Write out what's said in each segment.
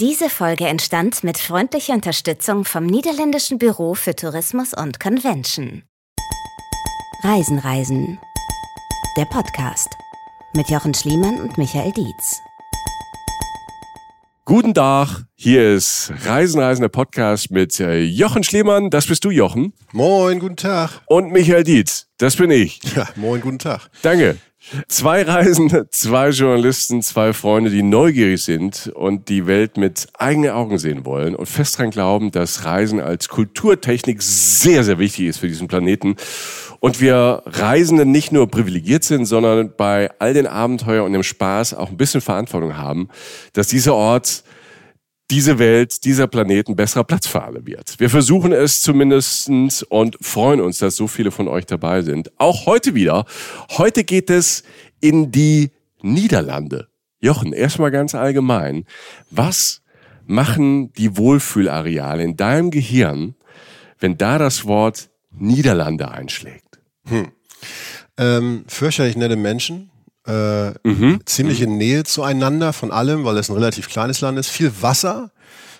Diese Folge entstand mit freundlicher Unterstützung vom Niederländischen Büro für Tourismus und Convention. Reisen, Reisen. Der Podcast mit Jochen Schliemann und Michael Dietz. Guten Tag, hier ist Reisen, Reisen, der Podcast mit äh, Jochen Schliemann, das bist du, Jochen. Moin, guten Tag. Und Michael Dietz, das bin ich. Ja, moin, guten Tag. Danke. Zwei Reisende, zwei Journalisten, zwei Freunde, die neugierig sind und die Welt mit eigenen Augen sehen wollen und fest dran glauben, dass Reisen als Kulturtechnik sehr, sehr wichtig ist für diesen Planeten. Und wir Reisenden nicht nur privilegiert sind, sondern bei all den Abenteuern und dem Spaß auch ein bisschen Verantwortung haben, dass dieser Ort diese Welt, dieser Planet ein besserer Platz für alle wird. Wir versuchen es zumindestens und freuen uns, dass so viele von euch dabei sind. Auch heute wieder. Heute geht es in die Niederlande. Jochen, erstmal ganz allgemein. Was machen die Wohlfühlareale in deinem Gehirn, wenn da das Wort Niederlande einschlägt? Hm. Ähm, fürchterlich nette Menschen, äh, mhm. ziemliche mhm. Nähe zueinander von allem, weil es ein relativ kleines Land ist. Viel Wasser,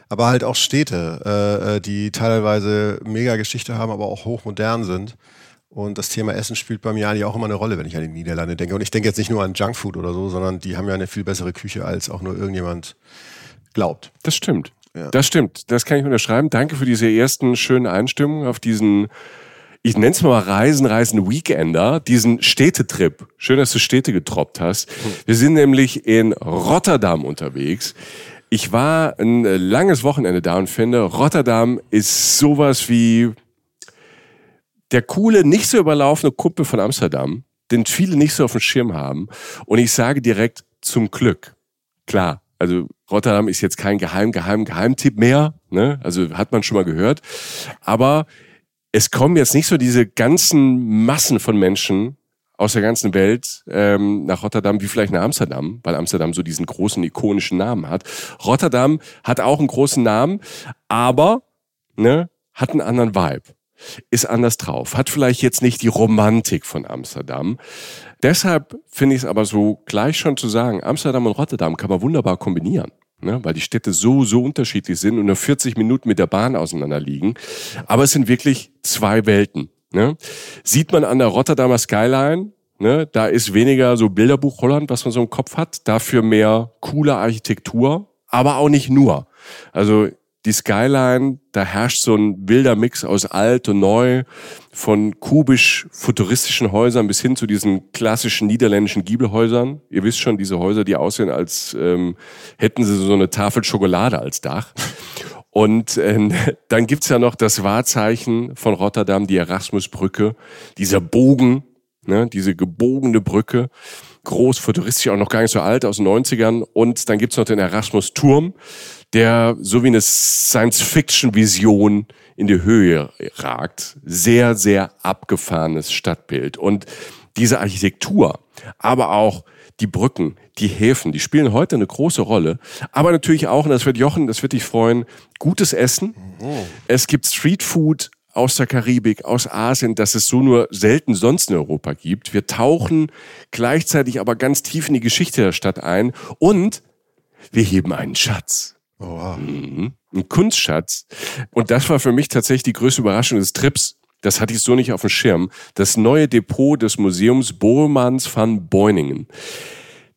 aber halt auch Städte, äh, äh, die teilweise mega Geschichte haben, aber auch hochmodern sind. Und das Thema Essen spielt bei mir eigentlich auch immer eine Rolle, wenn ich an die Niederlande denke. Und ich denke jetzt nicht nur an Junkfood oder so, sondern die haben ja eine viel bessere Küche, als auch nur irgendjemand glaubt. Das stimmt. Ja. Das stimmt. Das kann ich unterschreiben. Danke für diese ersten schönen Einstimmungen auf diesen ich nenne es mal Reisen, Reisen Weekender, diesen Städtetrip. Schön, dass du Städte getroppt hast. Wir sind nämlich in Rotterdam unterwegs. Ich war ein langes Wochenende da und finde, Rotterdam ist sowas wie der coole, nicht so überlaufene Kumpel von Amsterdam, den viele nicht so auf dem Schirm haben. Und ich sage direkt zum Glück. Klar, also Rotterdam ist jetzt kein geheim, geheim, Geheimtipp mehr. Ne? Also hat man schon mal gehört. Aber es kommen jetzt nicht so diese ganzen Massen von Menschen aus der ganzen Welt ähm, nach Rotterdam wie vielleicht nach Amsterdam, weil Amsterdam so diesen großen ikonischen Namen hat. Rotterdam hat auch einen großen Namen, aber ne, hat einen anderen Vibe, ist anders drauf, hat vielleicht jetzt nicht die Romantik von Amsterdam. Deshalb finde ich es aber so gleich schon zu sagen, Amsterdam und Rotterdam kann man wunderbar kombinieren ne? weil die Städte so, so unterschiedlich sind und nur 40 Minuten mit der Bahn auseinander liegen. Aber es sind wirklich zwei Welten. Ne? Sieht man an der Rotterdamer Skyline, ne? da ist weniger so Bilderbuch Holland, was man so im Kopf hat, dafür mehr coole Architektur, aber auch nicht nur. Also die Skyline, da herrscht so ein wilder Mix aus alt und neu, von kubisch-futuristischen Häusern bis hin zu diesen klassischen niederländischen Giebelhäusern. Ihr wisst schon, diese Häuser, die aussehen, als ähm, hätten sie so eine Tafel Schokolade als Dach. Und äh, dann gibt's ja noch das Wahrzeichen von Rotterdam, die Erasmusbrücke, dieser Bogen, ne, diese gebogene Brücke groß, futuristisch, auch noch gar nicht so alt, aus den 90ern. Und dann gibt's noch den Erasmus-Turm, der so wie eine Science-Fiction-Vision in die Höhe ragt. Sehr, sehr abgefahrenes Stadtbild. Und diese Architektur, aber auch die Brücken, die Häfen, die spielen heute eine große Rolle. Aber natürlich auch, und das wird Jochen, das wird dich freuen, gutes Essen. Mhm. Es gibt Streetfood aus der Karibik, aus Asien, dass es so nur selten sonst in Europa gibt. Wir tauchen gleichzeitig aber ganz tief in die Geschichte der Stadt ein und wir heben einen Schatz. Oh, wow. Mhm. Ein Kunstschatz. Und das war für mich tatsächlich die größte Überraschung des Trips. Das hatte ich so nicht auf dem Schirm. Das neue Depot des Museums Bormans van Beuningen.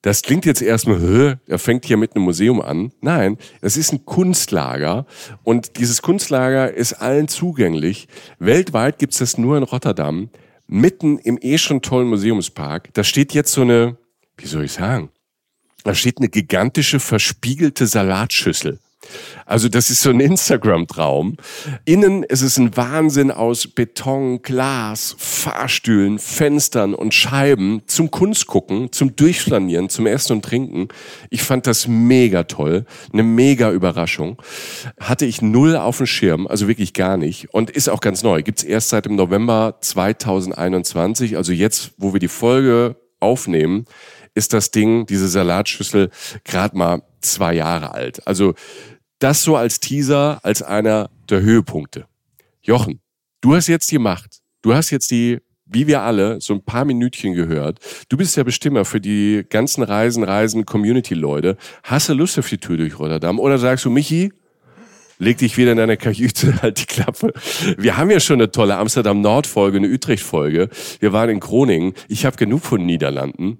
Das klingt jetzt erstmal, er fängt hier mit einem Museum an. Nein, es ist ein Kunstlager und dieses Kunstlager ist allen zugänglich. Weltweit gibt es das nur in Rotterdam, mitten im eh schon tollen Museumspark. Da steht jetzt so eine, wie soll ich sagen, da steht eine gigantische verspiegelte Salatschüssel. Also das ist so ein Instagram-Traum. Innen ist es ein Wahnsinn aus Beton, Glas, Fahrstühlen, Fenstern und Scheiben zum Kunstgucken, zum Durchflanieren, zum Essen und Trinken. Ich fand das mega toll, eine mega Überraschung. Hatte ich null auf dem Schirm, also wirklich gar nicht. Und ist auch ganz neu. Gibt's erst seit dem November 2021, also jetzt, wo wir die Folge aufnehmen, ist das Ding, diese Salatschüssel, gerade mal zwei Jahre alt. Also das so als Teaser, als einer der Höhepunkte. Jochen, du hast jetzt die Macht. Du hast jetzt die wie wir alle, so ein paar Minütchen gehört. Du bist der Bestimmer für die ganzen Reisen, Reisen, Community-Leute. Hast du Lust auf die Tour durch Rotterdam? Oder sagst du, Michi, leg dich wieder in deine Kajüte, halt die Klappe. Wir haben ja schon eine tolle Amsterdam-Nord-Folge, eine Utrecht-Folge. Wir waren in Groningen. Ich habe genug von Niederlanden.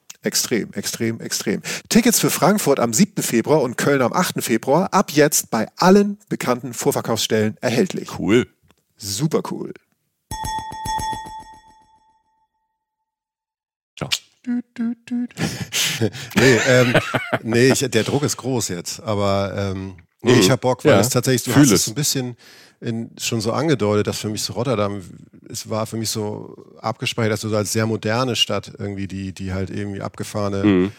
Extrem, extrem, extrem. Tickets für Frankfurt am 7. Februar und Köln am 8. Februar ab jetzt bei allen bekannten Vorverkaufsstellen erhältlich. Cool. Super cool. Ciao. nee, ähm, nee ich, der Druck ist groß jetzt, aber ähm, nee, ich hab Bock, weil Ja, es tatsächlich, du fühl hast es. ein bisschen in, schon so angedeutet, dass für mich so Rotterdam, es war für mich so abgespeichert, dass du so als sehr moderne Stadt irgendwie, die, die halt irgendwie abgefahrene Mhm.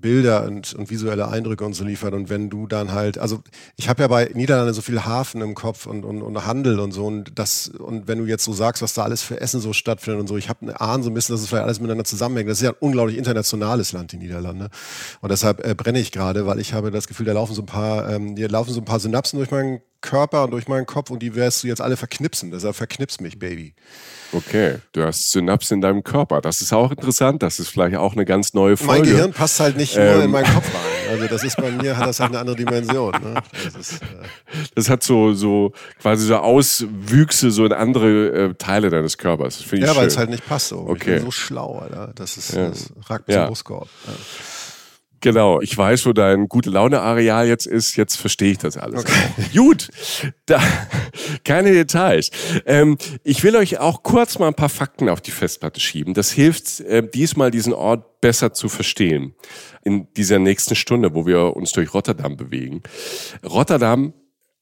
Bilder und, und visuelle Eindrücke und so liefert. Und wenn du dann halt, also ich habe ja bei Niederlande so viel Hafen im Kopf und, und, und Handel und so und das, und wenn du jetzt so sagst, was da alles für Essen so stattfindet und so, ich habe eine Ahn so ein bisschen, dass es vielleicht alles miteinander zusammenhängt. Das ist ja ein unglaublich internationales Land, die Niederlande. Und deshalb äh, brenne ich gerade, weil ich habe das Gefühl, da laufen so ein paar, ähm, hier laufen so ein paar Synapsen durch meinen Körper und durch meinen Kopf und die wirst du jetzt alle verknipsen. Deshalb verknips mich, Baby. Okay, du hast Synapsen in deinem Körper. Das ist auch interessant. Das ist vielleicht auch eine ganz neue Folge. Mein Gehirn passt halt nicht nur Ähm. in meinen Kopf rein. Also das ist bei mir, hat das halt eine andere Dimension. Ne? Das ist, äh, Das hat so, so quasi so Auswüchse so in andere äh, Teile deines Körpers. Ich ja, weil es halt nicht passt so. Ich Okay. bin so schlau, Alter. Das ist, Ja. das ragt bis Ja. zum Brustkorb. Ja. Genau, ich weiß, wo dein gute Laune-Areal jetzt ist. Jetzt verstehe ich das alles. Auch. Gut, da, keine Details. Ähm, ich will euch auch kurz mal ein paar Fakten auf die Festplatte schieben. Das hilft äh, diesmal, diesen Ort besser zu verstehen in dieser nächsten Stunde, wo wir uns durch Rotterdam bewegen. Rotterdam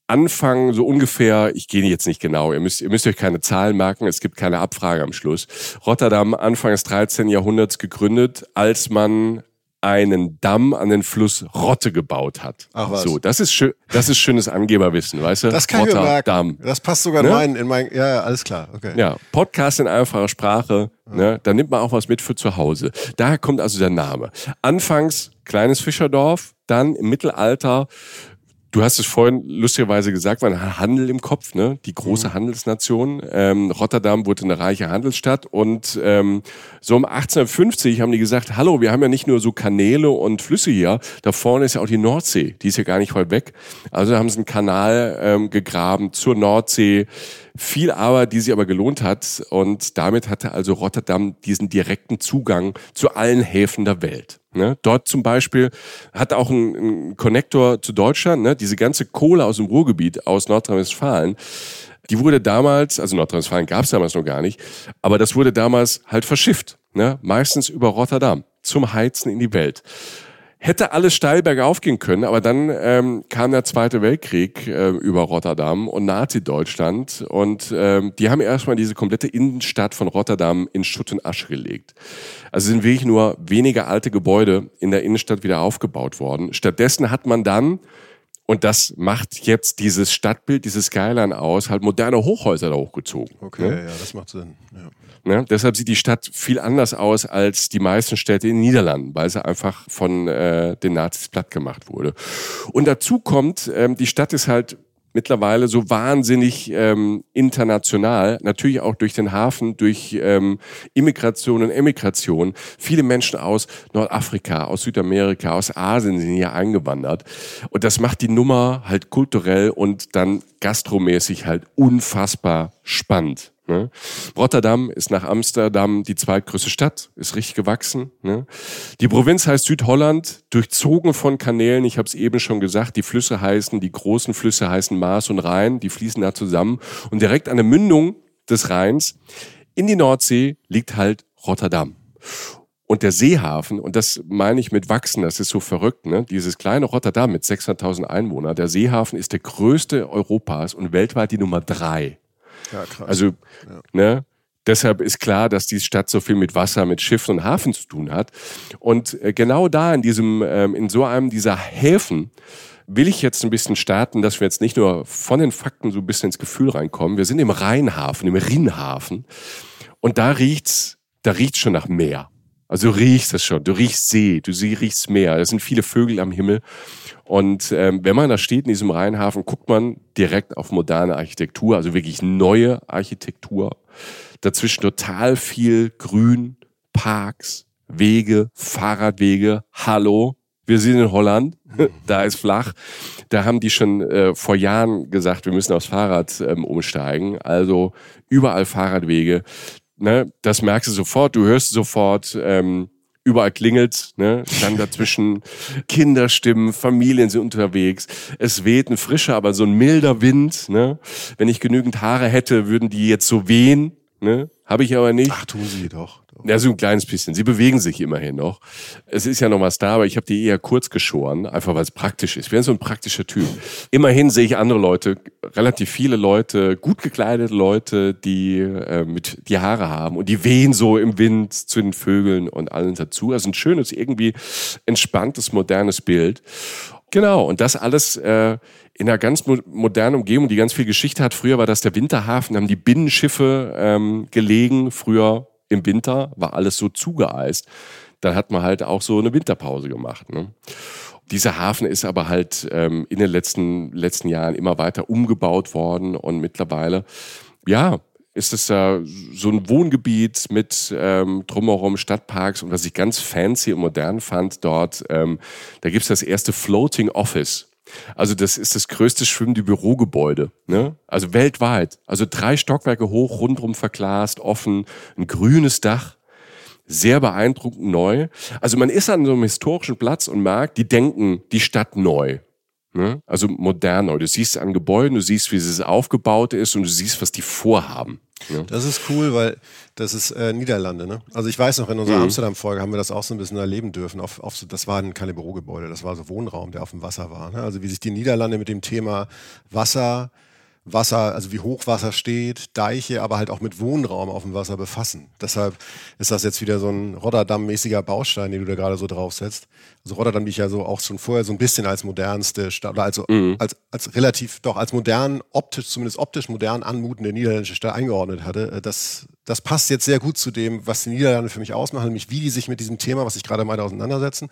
Anfang so ungefähr, ich gehe jetzt nicht genau, ihr müsst, ihr müsst euch keine Zahlen merken, es gibt keine Abfrage am Schluss. Rotterdam Anfang des 13. Jahrhunderts gegründet, als man einen Damm an den Fluss Rotte gebaut hat. Ach was. So, das ist schön, das ist schönes Angeberwissen, weißt du? Das kann ich mir Rotterdam. merken. Das passt sogar in Ne? meinen, in mein, ja, ja, alles klar. Okay. Ja, Podcast in einfacher Sprache, ne, da nimmt man auch was mit für zu Hause. Daher kommt also der Name. Anfangs kleines Fischerdorf, dann im Mittelalter, du hast es vorhin lustigerweise gesagt, war ein Handel im Kopf, ne? die große Handelsnation. Ähm, Rotterdam wurde eine reiche Handelsstadt und ähm, so um 1850 haben die gesagt, hallo, wir haben ja nicht nur so Kanäle und Flüsse hier, da vorne ist ja auch die Nordsee, die ist ja gar nicht weit weg. Also haben sie einen Kanal ähm, gegraben zur Nordsee, viel Arbeit, die sich aber gelohnt hat und damit hatte also Rotterdam diesen direkten Zugang zu allen Häfen der Welt. Ne? Dort zum Beispiel hat auch ein, ein Konnektor zu Deutschland, ne? diese ganze Kohle aus dem Ruhrgebiet, aus Nordrhein-Westfalen, die wurde damals, also Nordrhein-Westfalen gab es damals noch gar nicht, aber das wurde damals halt verschifft, ne? meistens über Rotterdam, zum Heizen in die Welt. Hätte alles steil bergauf gehen können, aber dann ähm, kam der Zweite Weltkrieg äh, über Rotterdam und Nazi-Deutschland und ähm, die haben erstmal diese komplette Innenstadt von Rotterdam in Schutt und Asche gelegt. Also sind wirklich nur wenige alte Gebäude in der Innenstadt wieder aufgebaut worden. Stattdessen hat man dann und das macht jetzt dieses Stadtbild, dieses Skyline aus, halt moderne Hochhäuser da hochgezogen. Okay, Ne? ja, das macht Sinn. Ja. Ne? Deshalb sieht die Stadt viel anders aus als die meisten Städte in den Niederlanden, weil sie einfach von äh, den Nazis platt gemacht wurde. Und dazu kommt, ähm, die Stadt ist halt mittlerweile so wahnsinnig ähm, international, natürlich auch durch den Hafen, durch ähm, Immigration und Emigration. Viele Menschen aus Nordafrika, aus Südamerika, aus Asien sind hier eingewandert. Und das macht die Nummer halt kulturell und dann gastromäßig halt unfassbar spannend. Ne? Rotterdam ist nach Amsterdam die zweitgrößte Stadt, ist richtig gewachsen. Ne? Die Provinz heißt Südholland, durchzogen von Kanälen. Ich habe es eben schon gesagt, die Flüsse heißen, die großen Flüsse heißen Maas und Rhein, die fließen da zusammen. Und direkt an der Mündung des Rheins in die Nordsee liegt halt Rotterdam. Und der Seehafen, und das meine ich mit wachsen, das ist so verrückt, ne? dieses kleine Rotterdam mit 600.000 Einwohnern, der Seehafen ist der größte Europas und weltweit die Nummer drei. Ja, krass. Also, Ja. ne, deshalb ist klar, dass die Stadt so viel mit Wasser, mit Schiffen und Hafen zu tun hat. Und äh, genau da in diesem, ähm, in so einem dieser Häfen will ich jetzt ein bisschen starten, dass wir jetzt nicht nur von den Fakten so ein bisschen ins Gefühl reinkommen. Wir sind im Rheinhafen, im Rheinhafen. Und da riecht's, da riecht's schon nach Meer. Also du riechst es schon. Du riechst See, du riechst Meer. Es sind viele Vögel am Himmel. Und ähm, wenn man da steht in diesem Rheinhafen, guckt man direkt auf moderne Architektur, also wirklich neue Architektur. Dazwischen total viel Grün, Parks, Wege, Fahrradwege. Hallo, wir sind in Holland, da ist flach. Da haben die schon äh, vor Jahren gesagt, wir müssen aufs Fahrrad ähm, umsteigen. Also überall Fahrradwege. Ne? Das merkst du sofort, du hörst sofort. Ähm, Überall klingelt, ne? Dann dazwischen Kinderstimmen, Familien sind unterwegs. Es weht ein frischer, aber so ein milder Wind, ne? Wenn ich genügend Haare hätte, würden die jetzt so wehen, ne? Habe ich aber nicht. Ach, tun sie doch. Ja, so ein kleines bisschen. Sie bewegen sich immerhin noch. Es ist ja noch was da, aber ich habe die eher kurz geschoren, einfach weil es praktisch ist. Ich bin so ein praktischer Typ. Immerhin sehe ich andere Leute, relativ viele Leute, gut gekleidete Leute, die äh, mit die Haare haben und die wehen so im Wind zu den Vögeln und allen dazu. Also ein schönes, irgendwie entspanntes, modernes Bild. Genau, und das alles äh, in einer ganz mo modernen Umgebung, die ganz viel Geschichte hat. Früher war das der Winterhafen, haben die Binnenschiffe ähm, gelegen. Früher im Winter war alles so zugeeist. Dann hat man halt auch so eine Winterpause gemacht. Ne? Dieser Hafen ist aber halt ähm, in den letzten, letzten Jahren immer weiter umgebaut worden und mittlerweile, ja, ist es äh, so ein Wohngebiet mit ähm, drumherum Stadtparks und was ich ganz fancy und modern fand dort, ähm, da gibt's das erste Floating Office. Also das ist das größte schwimmende Bürogebäude, ne? Also weltweit. Also drei Stockwerke hoch, rundrum verglast, offen, ein grünes Dach sehr beeindruckend neu. Also man ist an so einem historischen Platz und merkt, die denken die Stadt neu. Ne? Also modern neu. Du siehst an Gebäuden, du siehst, wie es aufgebaut ist und du siehst, was die vorhaben. Ne? Das ist cool, weil das ist äh, Niederlande, ne? Also ich weiß noch, in unserer Mhm. Amsterdam-Folge haben wir das auch so ein bisschen erleben dürfen. Auf, auf so, das waren keine Bürogebäude, das war so Wohnraum, der auf dem Wasser war. Ne? Also wie sich die Niederlande mit dem Thema Wasser, Wasser, also wie hoch Wasser steht, Deiche, aber halt auch mit Wohnraum auf dem Wasser befassen. Deshalb ist das jetzt wieder so ein Rotterdam-mäßiger Baustein, den du da gerade so draufsetzt. Also Rotterdam, die ich ja so auch schon vorher so ein bisschen als modernste Stadt, oder also als, als relativ, doch als modern, optisch, zumindest optisch modern anmutende niederländische Stadt eingeordnet hatte. Äh, Das, das passt jetzt sehr gut zu dem, was die Niederlande für mich ausmachen, nämlich wie die sich mit diesem Thema, was ich gerade meinte, auseinandersetzen.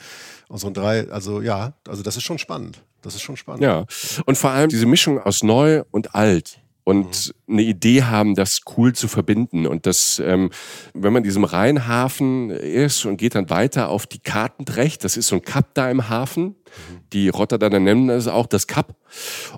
Ein drei, also ja, also das ist schon spannend. Das ist schon spannend. Ja. Und vor allem diese Mischung aus neu und alt und eine Idee haben, das cool zu verbinden. Und das, ähm, wenn man in diesem Rheinhafen ist und geht dann weiter auf die Kartendrecht, das ist so ein Kap da im Hafen. Die Rotterdamer nennen es auch das Kap.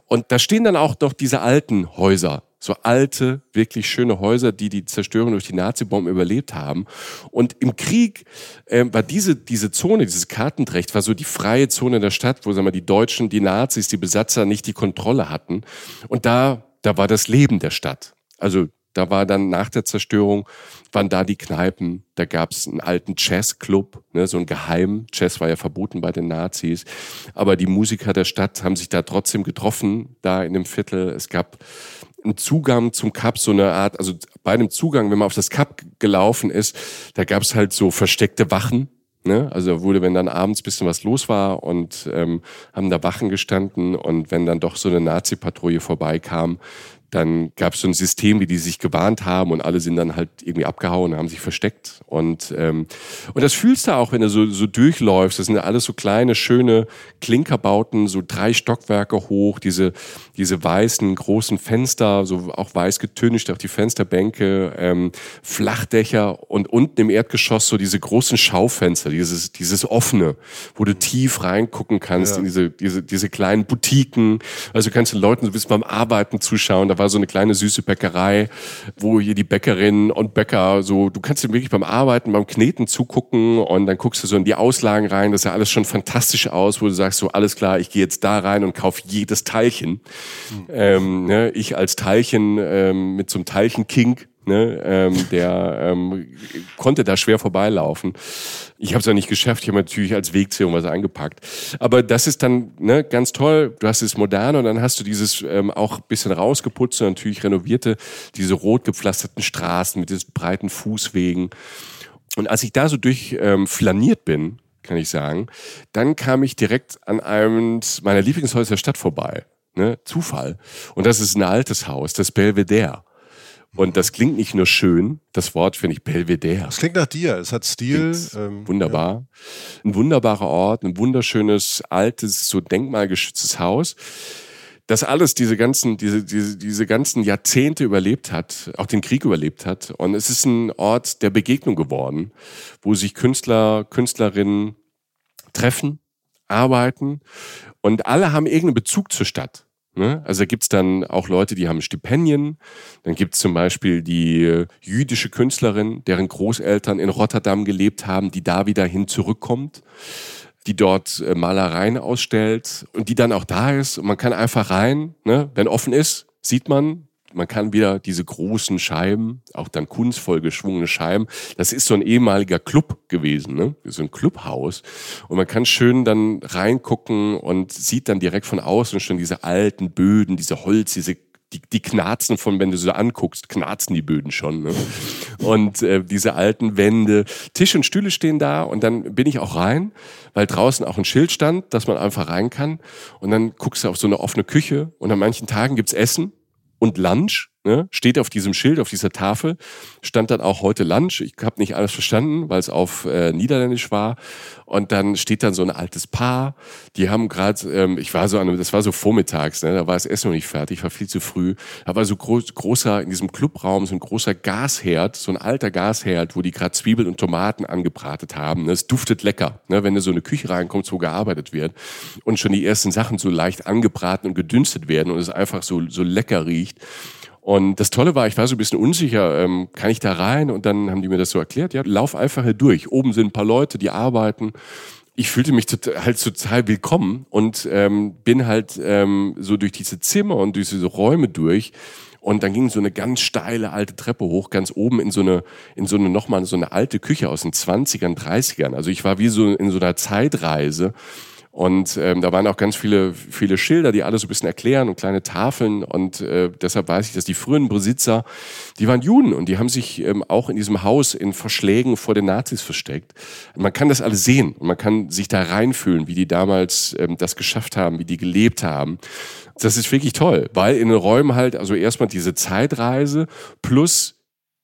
Und da stehen dann auch noch diese alten Häuser. So alte, wirklich schöne Häuser, die die Zerstörung durch die Nazi-Bomben überlebt haben. Und im Krieg ähm, war diese, diese Zone, dieses Kartendrecht, war so die freie Zone der Stadt, wo sagen wir, die Deutschen, die Nazis, die Besatzer nicht die Kontrolle hatten. Und da, da war das Leben der Stadt. Also da war dann nach der Zerstörung, waren da die Kneipen, da gab es einen alten Jazzclub, ne, so ein Geheim. Jazz war ja verboten bei den Nazis. Aber die Musiker der Stadt haben sich da trotzdem getroffen, da in dem Viertel. Es gab einen Zugang zum Cup, so eine Art, also bei einem Zugang, wenn man auf das Cup gelaufen ist, da gab es halt so versteckte Wachen. Ne? Also wurde, wenn dann abends bisschen was los war und ähm, haben da Wachen gestanden und wenn dann doch so eine Nazi-Patrouille vorbeikam, dann gab es so ein System, wie die sich gewarnt haben und alle sind dann halt irgendwie abgehauen, haben sich versteckt. Und, ähm, und das fühlst du auch, wenn du so, so durchläufst. Das sind ja alles so kleine, schöne Klinkerbauten, so drei Stockwerke hoch, diese, diese weißen, großen Fenster, so auch weiß getüncht, auch die Fensterbänke, ähm, Flachdächer und unten im Erdgeschoss so diese großen Schaufenster, dieses, dieses offene, wo du tief reingucken kannst Ja. in diese, diese, diese kleinen Boutiquen. Also kannst du Leuten so ein bisschen beim Arbeiten zuschauen. Da war so eine kleine süße Bäckerei, wo hier die Bäckerinnen und Bäcker so, du kannst dir wirklich beim Arbeiten, beim Kneten zugucken und dann guckst du so in die Auslagen rein, das sah alles schon fantastisch aus, wo du sagst so, alles klar, ich gehe jetzt da rein und kauf jedes Teilchen. Mhm. Ähm, ne, ich als Teilchen ähm, mit so einem Teilchen-King Ne, ähm, der ähm, konnte da schwer vorbeilaufen. Ich habe es ja nicht geschafft. Ich habe natürlich als Wegzehung was eingepackt. Aber das ist dann ne, ganz toll. Du hast es modern und dann hast du dieses ähm, auch bisschen rausgeputzt und natürlich renovierte, diese rot gepflasterten Straßen mit diesen breiten Fußwegen. Und als ich da so durch ähm, flaniert bin, kann ich sagen, dann kam ich direkt an einem meiner Lieblingshäuser der Stadt vorbei. Ne? Zufall. Und das ist ein altes Haus, das Belvedere. Und das klingt nicht nur schön, das Wort finde ich Belvedere. Es klingt nach dir, es hat Stil. Ähm, wunderbar. Ja. Ein wunderbarer Ort, ein wunderschönes, altes, so denkmalgeschütztes Haus das alles diese ganzen, diese, diese, diese ganzen Jahrzehnte überlebt hat, auch den Krieg überlebt hat. Und es ist ein Ort der Begegnung geworden, wo sich Künstler, Künstlerinnen treffen, arbeiten und alle haben irgendeinen Bezug zur Stadt. Ne? Also da gibt's dann auch Leute, die haben Stipendien. Dann gibt's zum Beispiel die jüdische Künstlerin, deren Großeltern in Rotterdam gelebt haben, die da wieder hin zurückkommt, die dort äh, Malereien ausstellt und die dann auch da ist. Und man kann einfach rein, ne? wenn offen ist, sieht man, man kann wieder diese großen Scheiben, auch dann kunstvoll geschwungene Scheiben, das ist so ein ehemaliger Club gewesen, ne? so ein Clubhaus. Und man kann schön dann reingucken und sieht dann direkt von außen schon diese alten Böden, diese Holz, diese die, die knarzen von, wenn du so anguckst, knarzen die Böden schon. Ne? Und äh, diese alten Wände, Tisch und Stühle stehen da und dann bin ich auch rein, weil draußen auch ein Schild stand, dass man einfach rein kann. Und dann guckst du auf so eine offene Küche und an manchen Tagen gibt's Essen und Lunch. Ne? Steht auf diesem Schild, auf dieser Tafel, stand dann auch heute Lunch. Ich habe nicht alles verstanden, weil es auf äh, Niederländisch war. Und dann steht dann so ein altes Paar. Die haben gerade, ähm, ich war so an, das war so vormittags, ne? da war das Essen noch nicht fertig, war viel zu früh. Da war so groß, großer in diesem Clubraum so ein großer Gasherd, so ein alter Gasherd, wo die gerade Zwiebeln und Tomaten angebratet haben. Ne? Es duftet lecker, ne? wenn du so eine Küche reinkommst, wo gearbeitet wird und schon die ersten Sachen so leicht angebraten und gedünstet werden und es einfach so so lecker riecht. Und das Tolle war, ich war so ein bisschen unsicher, ähm, kann ich da rein? Und dann haben die mir das so erklärt, ja, lauf einfach hier durch. Oben sind ein paar Leute, die arbeiten. Ich fühlte mich total, halt total willkommen und ähm, bin halt ähm, so durch diese Zimmer und durch diese Räume durch. Und dann ging so eine ganz steile alte Treppe hoch, ganz oben in so eine, in so eine, nochmal so eine alte Küche aus den 20ern, 30ern. Also ich war wie so in so einer Zeitreise und ähm, da waren auch ganz viele, viele Schilder, die alles so ein bisschen erklären und kleine Tafeln. Und äh, deshalb weiß ich, dass die frühen Besitzer, die waren Juden und die haben sich ähm, auch in diesem Haus in Verschlägen vor den Nazis versteckt. Man kann das alles sehen und man kann sich da reinfühlen, wie die damals ähm, das geschafft haben, wie die gelebt haben. Das ist wirklich toll, weil in den Räumen halt, also erstmal diese Zeitreise plus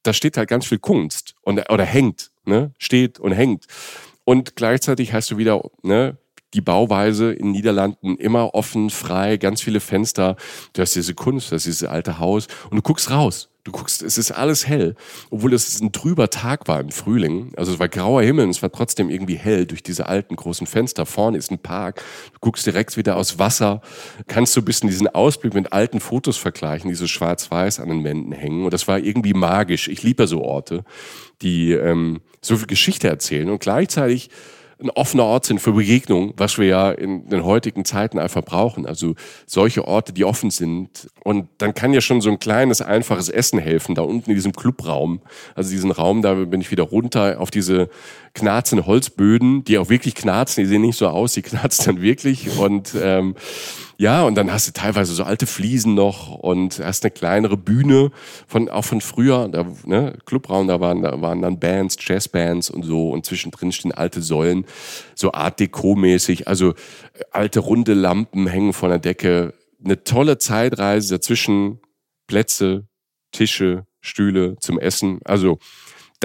da steht halt ganz viel Kunst und, oder hängt, ne? steht und hängt. Und gleichzeitig hast du wieder ne, die Bauweise in Niederlanden immer offen, frei, ganz viele Fenster. Du hast diese Kunst, du hast dieses alte Haus und du guckst raus. Du guckst, es ist alles hell, obwohl es ein trüber Tag war im Frühling. Also es war grauer Himmel und es war trotzdem irgendwie hell durch diese alten großen Fenster. Vorne ist ein Park. Du guckst direkt wieder aus Wasser. Kannst du ein bisschen diesen Ausblick mit alten Fotos vergleichen, die so schwarz-weiß an den Wänden hängen. Und das war irgendwie magisch. Ich liebe so Orte, die ähm, so viel Geschichte erzählen und gleichzeitig ein offener Ort sind für Begegnung, was wir ja in den heutigen Zeiten einfach brauchen. Also solche Orte, die offen sind. Und dann kann ja schon so ein kleines, einfaches Essen helfen, da unten in diesem Clubraum. Also diesen Raum, da bin ich wieder runter auf diese knarzenden Holzböden, die auch wirklich knarzen. Die sehen nicht so aus, die knarzen dann wirklich. Und ähm, ja, und dann hast du teilweise so alte Fliesen noch und hast eine kleinere Bühne von auch von früher, da, ne, Clubraum, da waren, da waren dann Bands, Jazzbands und so und zwischendrin stehen alte Säulen, so Art Deco-mäßig, also äh, alte runde Lampen hängen von der Decke. Eine tolle Zeitreise dazwischen, Plätze, Tische, Stühle zum Essen. Also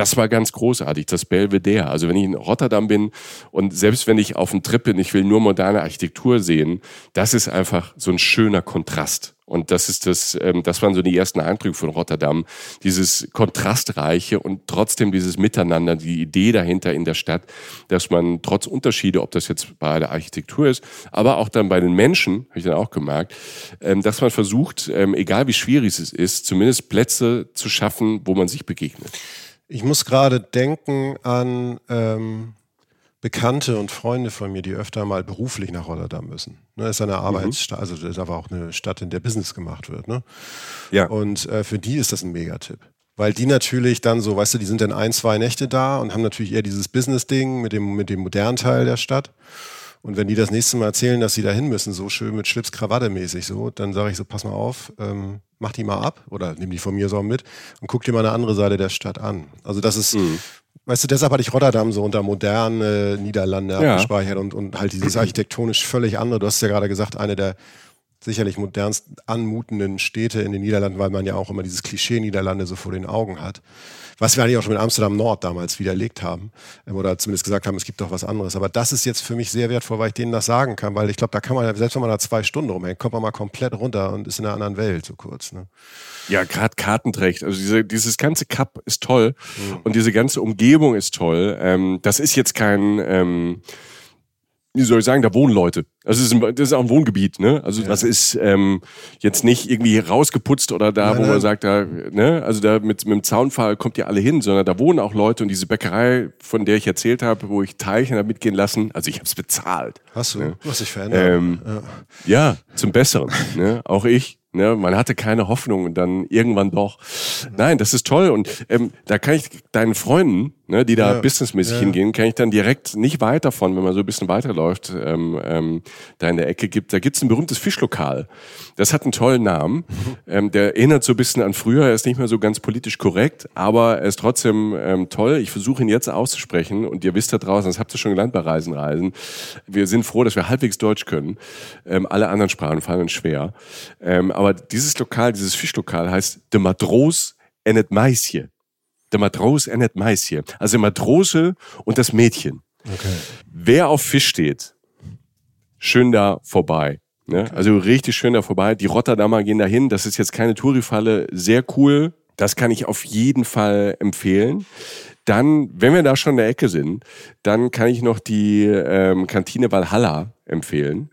das war ganz großartig, das Belvedere. Also wenn ich in Rotterdam bin und selbst wenn ich auf dem Trip bin, ich will nur moderne Architektur sehen, das ist einfach so ein schöner Kontrast. Und das ist das, ähm, das waren so die ersten Eindrücke von Rotterdam. Dieses kontrastreiche und trotzdem dieses Miteinander, die Idee dahinter in der Stadt, dass man trotz Unterschiede, ob das jetzt bei der Architektur ist, aber auch dann bei den Menschen, habe ich dann auch gemerkt, ähm, dass man versucht, ähm, egal wie schwierig es ist, zumindest Plätze zu schaffen, wo man sich begegnet. Ich muss gerade denken an ähm, Bekannte und Freunde von mir, die öfter mal beruflich nach Rotterdam müssen. Ne, ist eine Arbeitsstadt, also das ist aber auch eine Stadt, in der Business gemacht wird. Ne? Ja. Und äh, für die ist das ein Megatipp. Weil die natürlich dann so, weißt du, die sind dann ein, zwei Nächte da und haben natürlich eher dieses Business-Ding mit dem, mit dem modernen Teil der Stadt. Und wenn die das nächste Mal erzählen, dass sie da hin müssen, so schön mit Schlips, Krawatte mäßig so, dann sage ich so, pass mal auf, ähm, mach die mal ab oder nimm die von mir so mit und guck dir mal eine andere Seite der Stadt an. Also das ist, Mhm. weißt du, deshalb hatte ich Rotterdam so unter moderne Niederlande Ja. abgespeichert und, und halt dieses architektonisch völlig andere. Du hast ja gerade gesagt, eine der sicherlich modernst anmutenden Städte in den Niederlanden, weil man ja auch immer dieses Klischee Niederlande so vor den Augen hat. Was wir eigentlich auch schon mit Amsterdam Nord damals widerlegt haben. ähm, Oder zumindest gesagt haben, es gibt doch was anderes. Aber das ist jetzt für mich sehr wertvoll, weil ich denen das sagen kann, weil ich glaube, da kann man, selbst wenn man da zwei Stunden rumhängt, kommt man mal komplett runter und ist in einer anderen Welt, so kurz. Ne? Ja, gerade Kartentrecht. Also diese, dieses ganze Cup ist toll Mhm. und diese ganze Umgebung ist toll. Ähm, das ist jetzt kein, ähm, wie soll ich sagen, da wohnen Leute. Das ist, ein, das ist auch ein Wohngebiet, ne? Also das ist ähm, jetzt nicht irgendwie rausgeputzt oder da, Nein, wo man nein. sagt, da, ne? Also da mit, mit dem Zaunfall kommt ihr alle hin, sondern da wohnen auch Leute und diese Bäckerei, von der ich erzählt habe, wo ich Teilchen habe mitgehen lassen, also ich habe es bezahlt. Hast du? Ja. Du hast dich verändert. Ähm, ja. Ja, zum Besseren. ne? Auch ich. Ne? Man hatte keine Hoffnung und dann irgendwann doch. Nein, das ist toll. Und ähm, da kann ich deinen Freunden, ne, die da Ja, businessmäßig ja. hingehen, kann ich dann direkt nicht weit davon, wenn man so ein bisschen weiterläuft, ähm, ähm, da in der Ecke gibt. Da gibt's ein berühmtes Fischlokal. Das hat einen tollen Namen. Ähm, der erinnert so ein bisschen an früher. Er ist nicht mehr so ganz politisch korrekt, aber er ist trotzdem ähm, toll. Ich versuche ihn jetzt auszusprechen und ihr wisst da draußen, das habt ihr schon gelernt bei Reisen, Reisen. Wir sind froh, dass wir halbwegs Deutsch können. Ähm, alle anderen Sprachen fallen uns schwer. Ähm, aber dieses Lokal, dieses Fischlokal heißt De Matros en het Meisje. De Matros en het Meisje. Also Matrose und das Mädchen. Okay. Wer auf Fisch steht, schön da vorbei. Ne? Also richtig schön da vorbei. Die Rotterdamer gehen dahin. Das ist jetzt keine Tourifalle. Sehr cool. Das kann ich auf jeden Fall empfehlen. Dann, wenn wir da schon in der Ecke sind, dann kann ich noch die ähm, Kantine Valhalla empfehlen.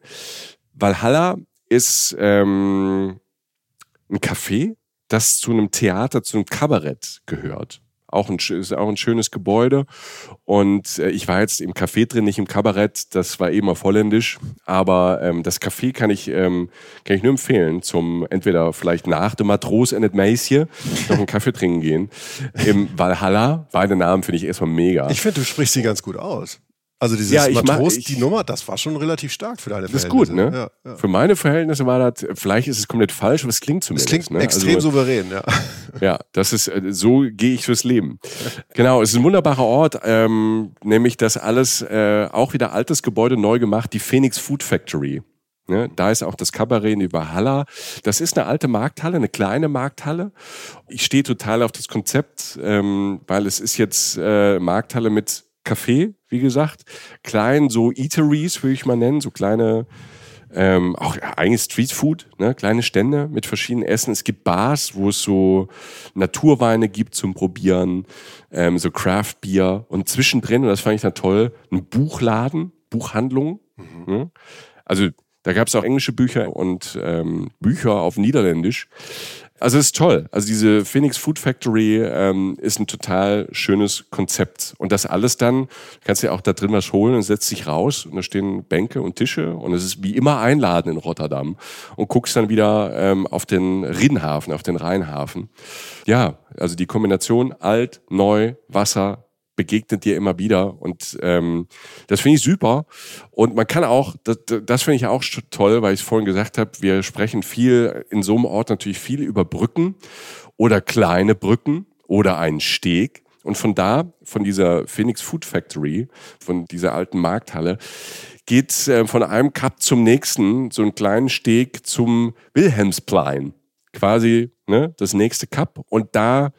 Valhalla ist ähm, ein Café, das zu einem Theater, zu einem Kabarett gehört. Auch ein, ist auch ein schönes Gebäude. Und äh, ich war jetzt im Café drin, nicht im Kabarett. Das war eben auf Holländisch. Aber ähm, das Café kann ich, ähm, kann ich nur empfehlen, zum entweder vielleicht nach dem Matros in het Meisje noch einen Kaffee trinken gehen. Im Valhalla, beide Namen finde ich erstmal mega. Ich finde, du sprichst sie ganz gut aus. Also dieses Ja, Matros, ich- die Nummer, das war schon relativ stark für deine das ist gut, Verhältnisse. ne? Ja, ja. Für meine Verhältnisse war das, vielleicht ist es komplett falsch, aber es klingt Es zumindest. klingt ne? extrem Also- souverän, ja. Ja, das ist äh, so gehe ich fürs Leben. Genau, es ist ein wunderbarer Ort, ähm, nämlich das alles äh, auch wieder altes Gebäude neu gemacht, die Phoenix Food Factory. Ne, da ist auch das Kabarett in die Valhalla. Das ist eine alte Markthalle, eine kleine Markthalle. Ich stehe total auf das Konzept, ähm, weil es ist jetzt äh, Markthalle mit Café, wie gesagt. Klein, so Eateries würde ich mal nennen, so kleine ähm, auch eigentlich Streetfood, ne? kleine Stände mit verschiedenen Essen. Es gibt Bars, wo es so Naturweine gibt zum Probieren, ähm, so Craft Beer und zwischendrin, und das fand ich dann toll, ein Buchladen, Buchhandlung. Ne? Also da gab es auch englische Bücher und ähm, Bücher auf Niederländisch. Also ist toll. Also diese Phoenix Food Factory ähm, ist ein total schönes Konzept. Und das alles dann, kannst du ja auch da drin was holen und setzt dich raus und da stehen Bänke und Tische und es ist wie immer einladen in Rotterdam und guckst dann wieder ähm, auf den Rinnhafen, auf den Rheinhafen. Ja, also die Kombination alt, neu, Wasser, begegnet dir immer wieder und ähm, das finde ich super. Und man kann auch, das, das finde ich auch toll, weil ich es vorhin gesagt habe, wir sprechen viel in so einem Ort natürlich viel über Brücken oder kleine Brücken oder einen Steg. Und von da, von dieser Phoenix Food Factory, von dieser alten Markthalle, geht äh, von einem Kap zum nächsten so einen kleinen Steg zum Wilhelmsplein, quasi ne, das nächste Kap und da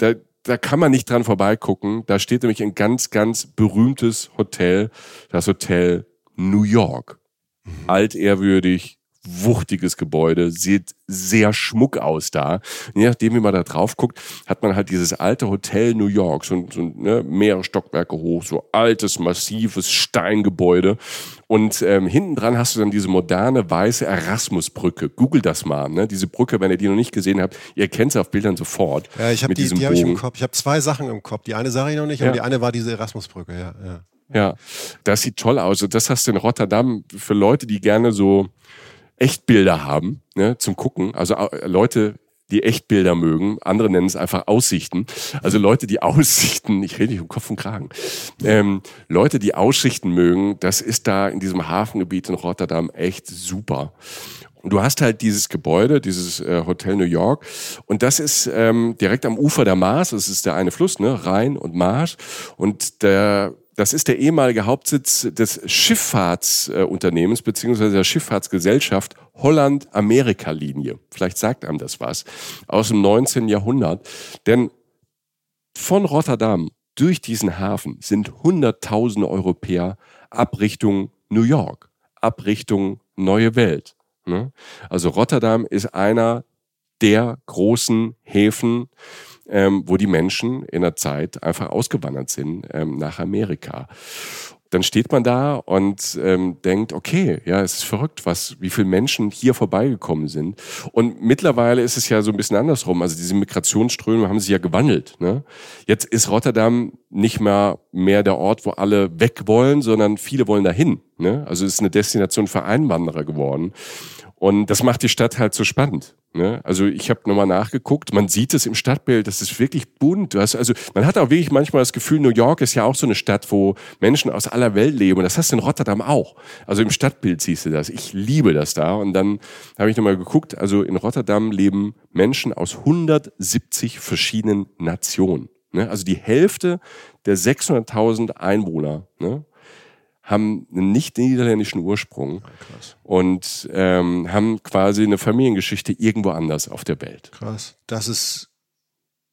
da, da kann man nicht dran vorbeigucken. Da steht nämlich ein ganz, ganz berühmtes Hotel, das Hotel New York. Mhm. Altehrwürdig, wuchtiges Gebäude, sieht sehr schmuck aus da. je nachdem, wie man da drauf guckt, hat man halt dieses alte Hotel New York, so, so ne, mehrere Stockwerke hoch, so altes, massives Steingebäude. Und ähm, hinten dran hast du dann diese moderne weiße Erasmusbrücke. Google das mal, ne? Diese Brücke, wenn ihr die noch nicht gesehen habt, ihr kennt sie auf Bildern sofort. Ja, ich habe die, die hab ich im Kopf. Ich habe zwei Sachen im Kopf. Die eine sage ich noch nicht, ja. aber die eine war diese Erasmusbrücke, ja, ja. Ja, das sieht toll aus. Das hast du in Rotterdam für Leute, die gerne so Echtbilder haben, ne, zum Gucken. Also Leute, die Echtbilder mögen. Andere nennen es einfach Aussichten. Also Leute, die Aussichten, ich rede nicht um Kopf und Kragen, ähm, Leute, die Aussichten mögen, das ist da in diesem Hafengebiet in Rotterdam echt super. Du hast halt dieses Gebäude, dieses äh, Hotel New York, und das ist ähm, direkt am Ufer der Maas. Das ist der eine Fluss, ne, Rhein und Maas. Und der das ist der ehemalige Hauptsitz des Schifffahrtsunternehmens beziehungsweise der Schifffahrtsgesellschaft Holland-Amerika-Linie. Vielleicht sagt einem das was. Aus dem 19. Jahrhundert. Denn von Rotterdam durch diesen Hafen sind Hunderttausende Europäer ab Richtung New York, ab Richtung Neue Welt. Ne? Also Rotterdam ist einer der großen Häfen, ähm, wo die Menschen in der Zeit einfach ausgewandert sind ähm, nach Amerika. Dann steht man da und ähm, denkt, okay, ja, es ist verrückt, was, wie viele Menschen hier vorbeigekommen sind. Und mittlerweile ist es ja so ein bisschen andersrum. Also diese Migrationsströme haben sich ja gewandelt. Ne? Jetzt ist Rotterdam nicht mehr mehr der Ort, wo alle weg wollen, sondern viele wollen dahin. Ne? Also es ist eine Destination für Einwanderer geworden. Und das macht die Stadt halt so spannend. Ne? Also ich habe nochmal nachgeguckt, man sieht es im Stadtbild, das ist wirklich bunt. Hast, also man hat auch wirklich manchmal das Gefühl, New York ist ja auch so eine Stadt, wo Menschen aus aller Welt leben. Und das hast du in Rotterdam auch. Also im Stadtbild siehst du das. Ich liebe das da. Und dann habe ich nochmal geguckt, also in Rotterdam leben Menschen aus 170 verschiedenen Nationen. Ne? Also die Hälfte der 600.000 Einwohner ne? Haben einen nicht niederländischen Ursprung Krass. und ähm, haben quasi eine Familiengeschichte irgendwo anders auf der Welt. Krass. Das ist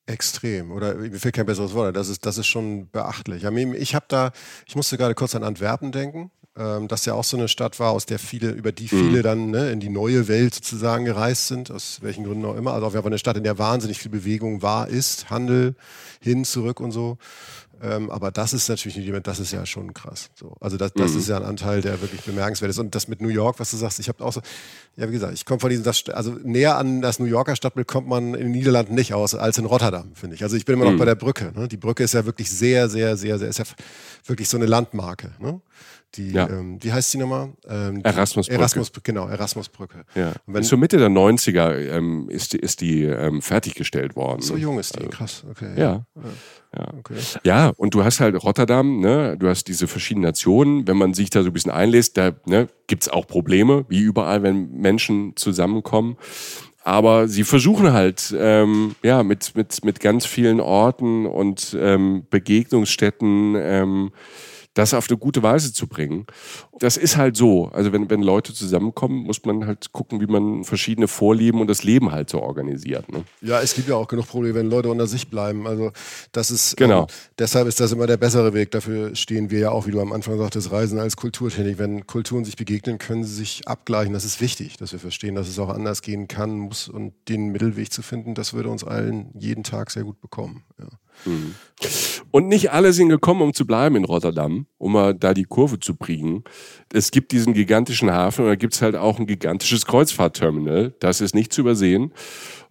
extrem oder mir fehlt kein besseres Wort. Das ist das ist schon beachtlich. Ich habe da, ich musste gerade kurz an Antwerpen denken, ähm, das ja auch so eine Stadt war, aus der viele über die viele mhm. dann ne, in die neue Welt sozusagen gereist sind, aus welchen Gründen auch immer. Also auf jeden Fall eine Stadt, in der wahnsinnig viel Bewegung war, ist, Handel hin, zurück und so. Ähm, aber das ist natürlich nicht, das ist ja schon krass. So. Also das, das mhm. ist ja ein Anteil, der wirklich bemerkenswert ist. Und das mit New York, was du sagst, ich habe auch so, ja wie gesagt, ich komme von diesem, das, also näher an das New Yorker Stadtbild kommt man in den Niederlanden nicht aus als in Rotterdam, finde ich. Also ich bin immer noch mhm. bei der Brücke. Ne? Die Brücke ist ja wirklich sehr, sehr, sehr, sehr, ist ja wirklich so eine Landmarke. Ne? Die, ja. ähm, wie heißt die nochmal? Ähm, Erasmusbrücke. Erasmus, genau, Erasmusbrücke. Ja. Wenn, so Mitte der 90er ähm, ist die, ist die ähm, fertiggestellt worden. So jung ist die, also, krass, okay. Ja. ja. Ja. Okay. ja, und du hast halt Rotterdam, ne? du hast diese verschiedenen Nationen. Wenn man sich da so ein bisschen einlässt, da ne, gibt auch Probleme, wie überall, wenn Menschen zusammenkommen. Aber sie versuchen halt, ähm, ja, mit, mit, mit ganz vielen Orten und ähm, Begegnungsstätten ähm, das auf eine gute Weise zu bringen. Das ist halt so. Also wenn, wenn Leute zusammenkommen, muss man halt gucken, wie man verschiedene Vorlieben und das Leben halt so organisiert. Ne? Ja, es gibt ja auch genug Probleme, wenn Leute unter sich bleiben. Also das ist genau. Ähm, deshalb ist das immer der bessere Weg. Dafür stehen wir ja auch, wie du am Anfang sagtest, Reisen als Kulturtechnik. Wenn Kulturen sich begegnen, können sie sich abgleichen. Das ist wichtig, dass wir verstehen, dass es auch anders gehen kann, muss und den Mittelweg zu finden, das würde uns allen jeden Tag sehr gut bekommen. Ja. Mhm. Und nicht alle sind gekommen, um zu bleiben in Rotterdam, um mal da die Kurve zu kriegen. Es gibt diesen gigantischen Hafen und da gibt es halt auch ein gigantisches Kreuzfahrtterminal. Das ist nicht zu übersehen.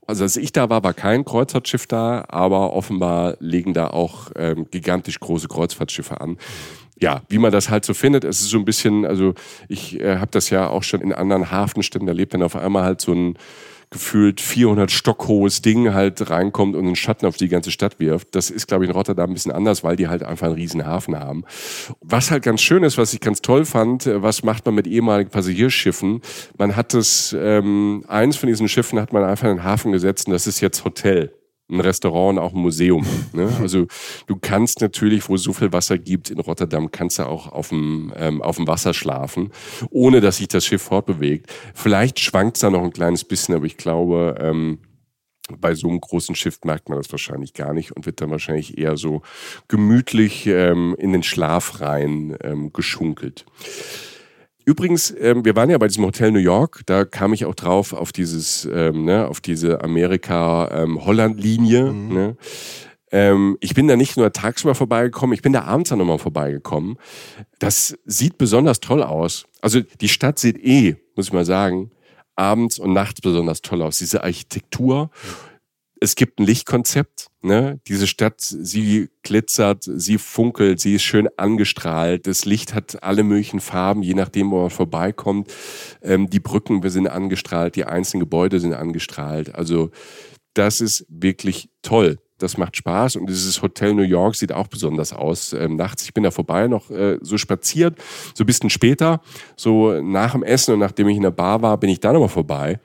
Also als ich da war, war kein Kreuzfahrtschiff da, aber offenbar legen da auch ähm, gigantisch große Kreuzfahrtschiffe an ja, wie man das halt so findet, es ist so ein bisschen, also ich äh, habe das ja auch schon in anderen Hafenstädten erlebt, wenn auf einmal halt so ein gefühlt 400 Stock hohes Ding halt reinkommt und einen Schatten auf die ganze Stadt wirft. Das ist, glaube ich, in Rotterdam ein bisschen anders, weil die halt einfach einen riesen Hafen haben. Was halt ganz schön ist, was ich ganz toll fand, äh, was macht man mit ehemaligen Passagierschiffen? Man hat das, ähm, eins von diesen Schiffen hat man einfach in den Hafen gesetzt und das ist jetzt Hotel ein Restaurant und auch ein Museum. Ne? Also du kannst natürlich, wo es so viel Wasser gibt in Rotterdam, kannst du auch auf dem, ähm, auf dem Wasser schlafen, ohne dass sich das Schiff fortbewegt. Vielleicht schwankt es da noch ein kleines bisschen, aber ich glaube, ähm, Bei so einem großen Schiff merkt man das wahrscheinlich gar nicht und wird dann wahrscheinlich eher so gemütlich ähm, in den Schlaf rein ähm, geschunkelt. Übrigens, ähm, wir waren ja bei diesem Hotel New York, da kam ich auch drauf auf dieses, ähm, ne, auf diese Amerika-Holland-Linie. Ähm, mhm. ne? Ähm, ich bin da nicht nur tagsüber vorbeigekommen, ich bin da abends dann nochmal vorbeigekommen. Das sieht besonders toll aus. Also die Stadt sieht eh, muss ich mal sagen, abends und nachts besonders toll aus. Diese Architektur. Es gibt ein Lichtkonzept. Ne? Diese Stadt, sie glitzert, sie funkelt, sie ist schön angestrahlt. Das Licht hat alle möglichen Farben, je nachdem, wo man vorbeikommt. Ähm, die Brücken sind angestrahlt, die einzelnen Gebäude sind angestrahlt. Also das ist wirklich toll das macht Spaß und dieses Hotel New York sieht auch besonders aus. Ähm, nachts, ich bin da vorbei, noch äh, so spaziert, so ein bisschen später, so nach dem Essen und nachdem ich in der Bar war, bin ich da nochmal vorbei.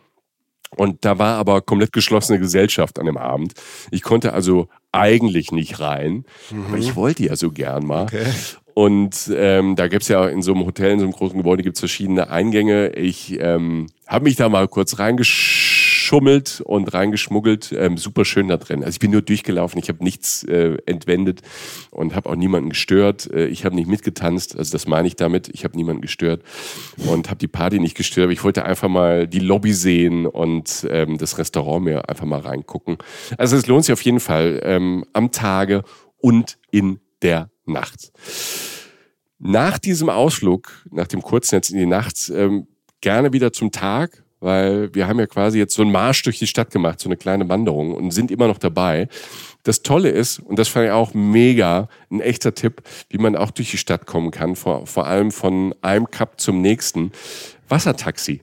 Und da war aber komplett geschlossene Gesellschaft an dem Abend. Ich konnte also eigentlich nicht rein, mhm. aber ich wollte ja so gern mal. Okay. Und ähm, da gibt's ja in so einem Hotel, in so einem großen Gebäude, gibt's verschiedene Eingänge. Ich ähm, habe mich da mal kurz reingeschaut reingeschummelt und reingeschmuggelt. Ähm, super schön da drin. Also ich bin nur durchgelaufen, ich habe nichts äh, entwendet und habe auch niemanden gestört. Äh, ich habe nicht mitgetanzt, also das meine ich damit. Ich habe niemanden gestört und habe die Party nicht gestört. Aber ich wollte einfach mal die Lobby sehen und ähm, das Restaurant mir einfach mal reingucken. Also es lohnt sich auf jeden Fall ähm, am Tage und in der Nacht. Nach diesem Ausflug, nach dem Kurznetz in die Nacht, ähm, gerne wieder zum Tag, weil wir haben ja quasi jetzt so einen Marsch durch die Stadt gemacht, so eine kleine Wanderung und sind immer noch dabei. Das Tolle ist, und das fand ich auch mega, ein echter Tipp, wie man auch durch die Stadt kommen kann, vor, vor allem von einem Cup zum nächsten. Wassertaxi.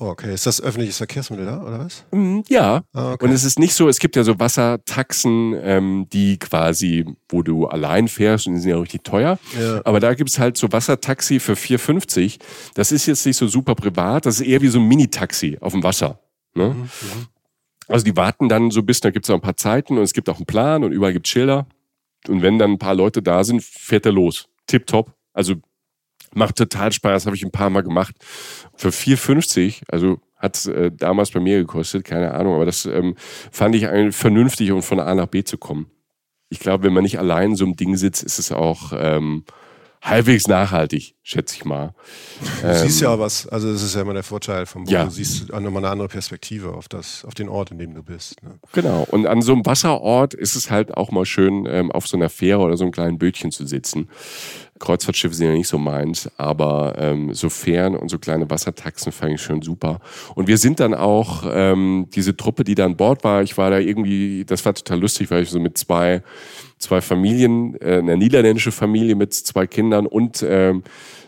Oh, okay. Ist das öffentliches Verkehrsmittel da, oder was? Mm, ja. Ah, okay. Und es ist nicht so, es gibt ja so Wassertaxen, ähm, die quasi, wo du allein fährst und die sind ja richtig teuer. Ja. Aber da gibt's halt so Wassertaxi für 4,50. Das ist jetzt nicht so super privat, das ist eher wie so ein Mini-Taxi auf dem Wasser. Ne? Mhm, mhm. Also die warten dann so bis, da gibt's auch ein paar Zeiten und es gibt auch einen Plan und überall gibt's Schilder. Und wenn dann ein paar Leute da sind, fährt er los. Tipptopp. Also Macht total Spaß, habe ich ein paar Mal gemacht. Für 4,50, also hat äh, damals bei mir gekostet, keine Ahnung, aber das ähm, fand ich eigentlich vernünftig, um von A nach B zu kommen. Ich glaube, wenn man nicht allein so im Ding sitzt, ist es auch ähm, halbwegs nachhaltig, schätze ich mal. Du ähm, siehst ja was, also das ist ja immer der Vorteil vom Boot. Ja. Du siehst nochmal eine andere Perspektive auf das, auf den Ort, in dem du bist. Ne? Genau. Und an so einem Wasserort ist es halt auch mal schön, ähm, auf so einer Fähre oder so einem kleinen Bötchen zu sitzen. Kreuzfahrtschiffe sind ja nicht so meins, aber ähm, so Fähren und so kleine Wassertaxen fand ich schon super. Und wir sind dann auch, ähm, diese Truppe, die da an Bord war, ich war da irgendwie, das war total lustig, weil ich so mit zwei zwei Familien, äh, eine niederländische Familie mit zwei Kindern und ähm,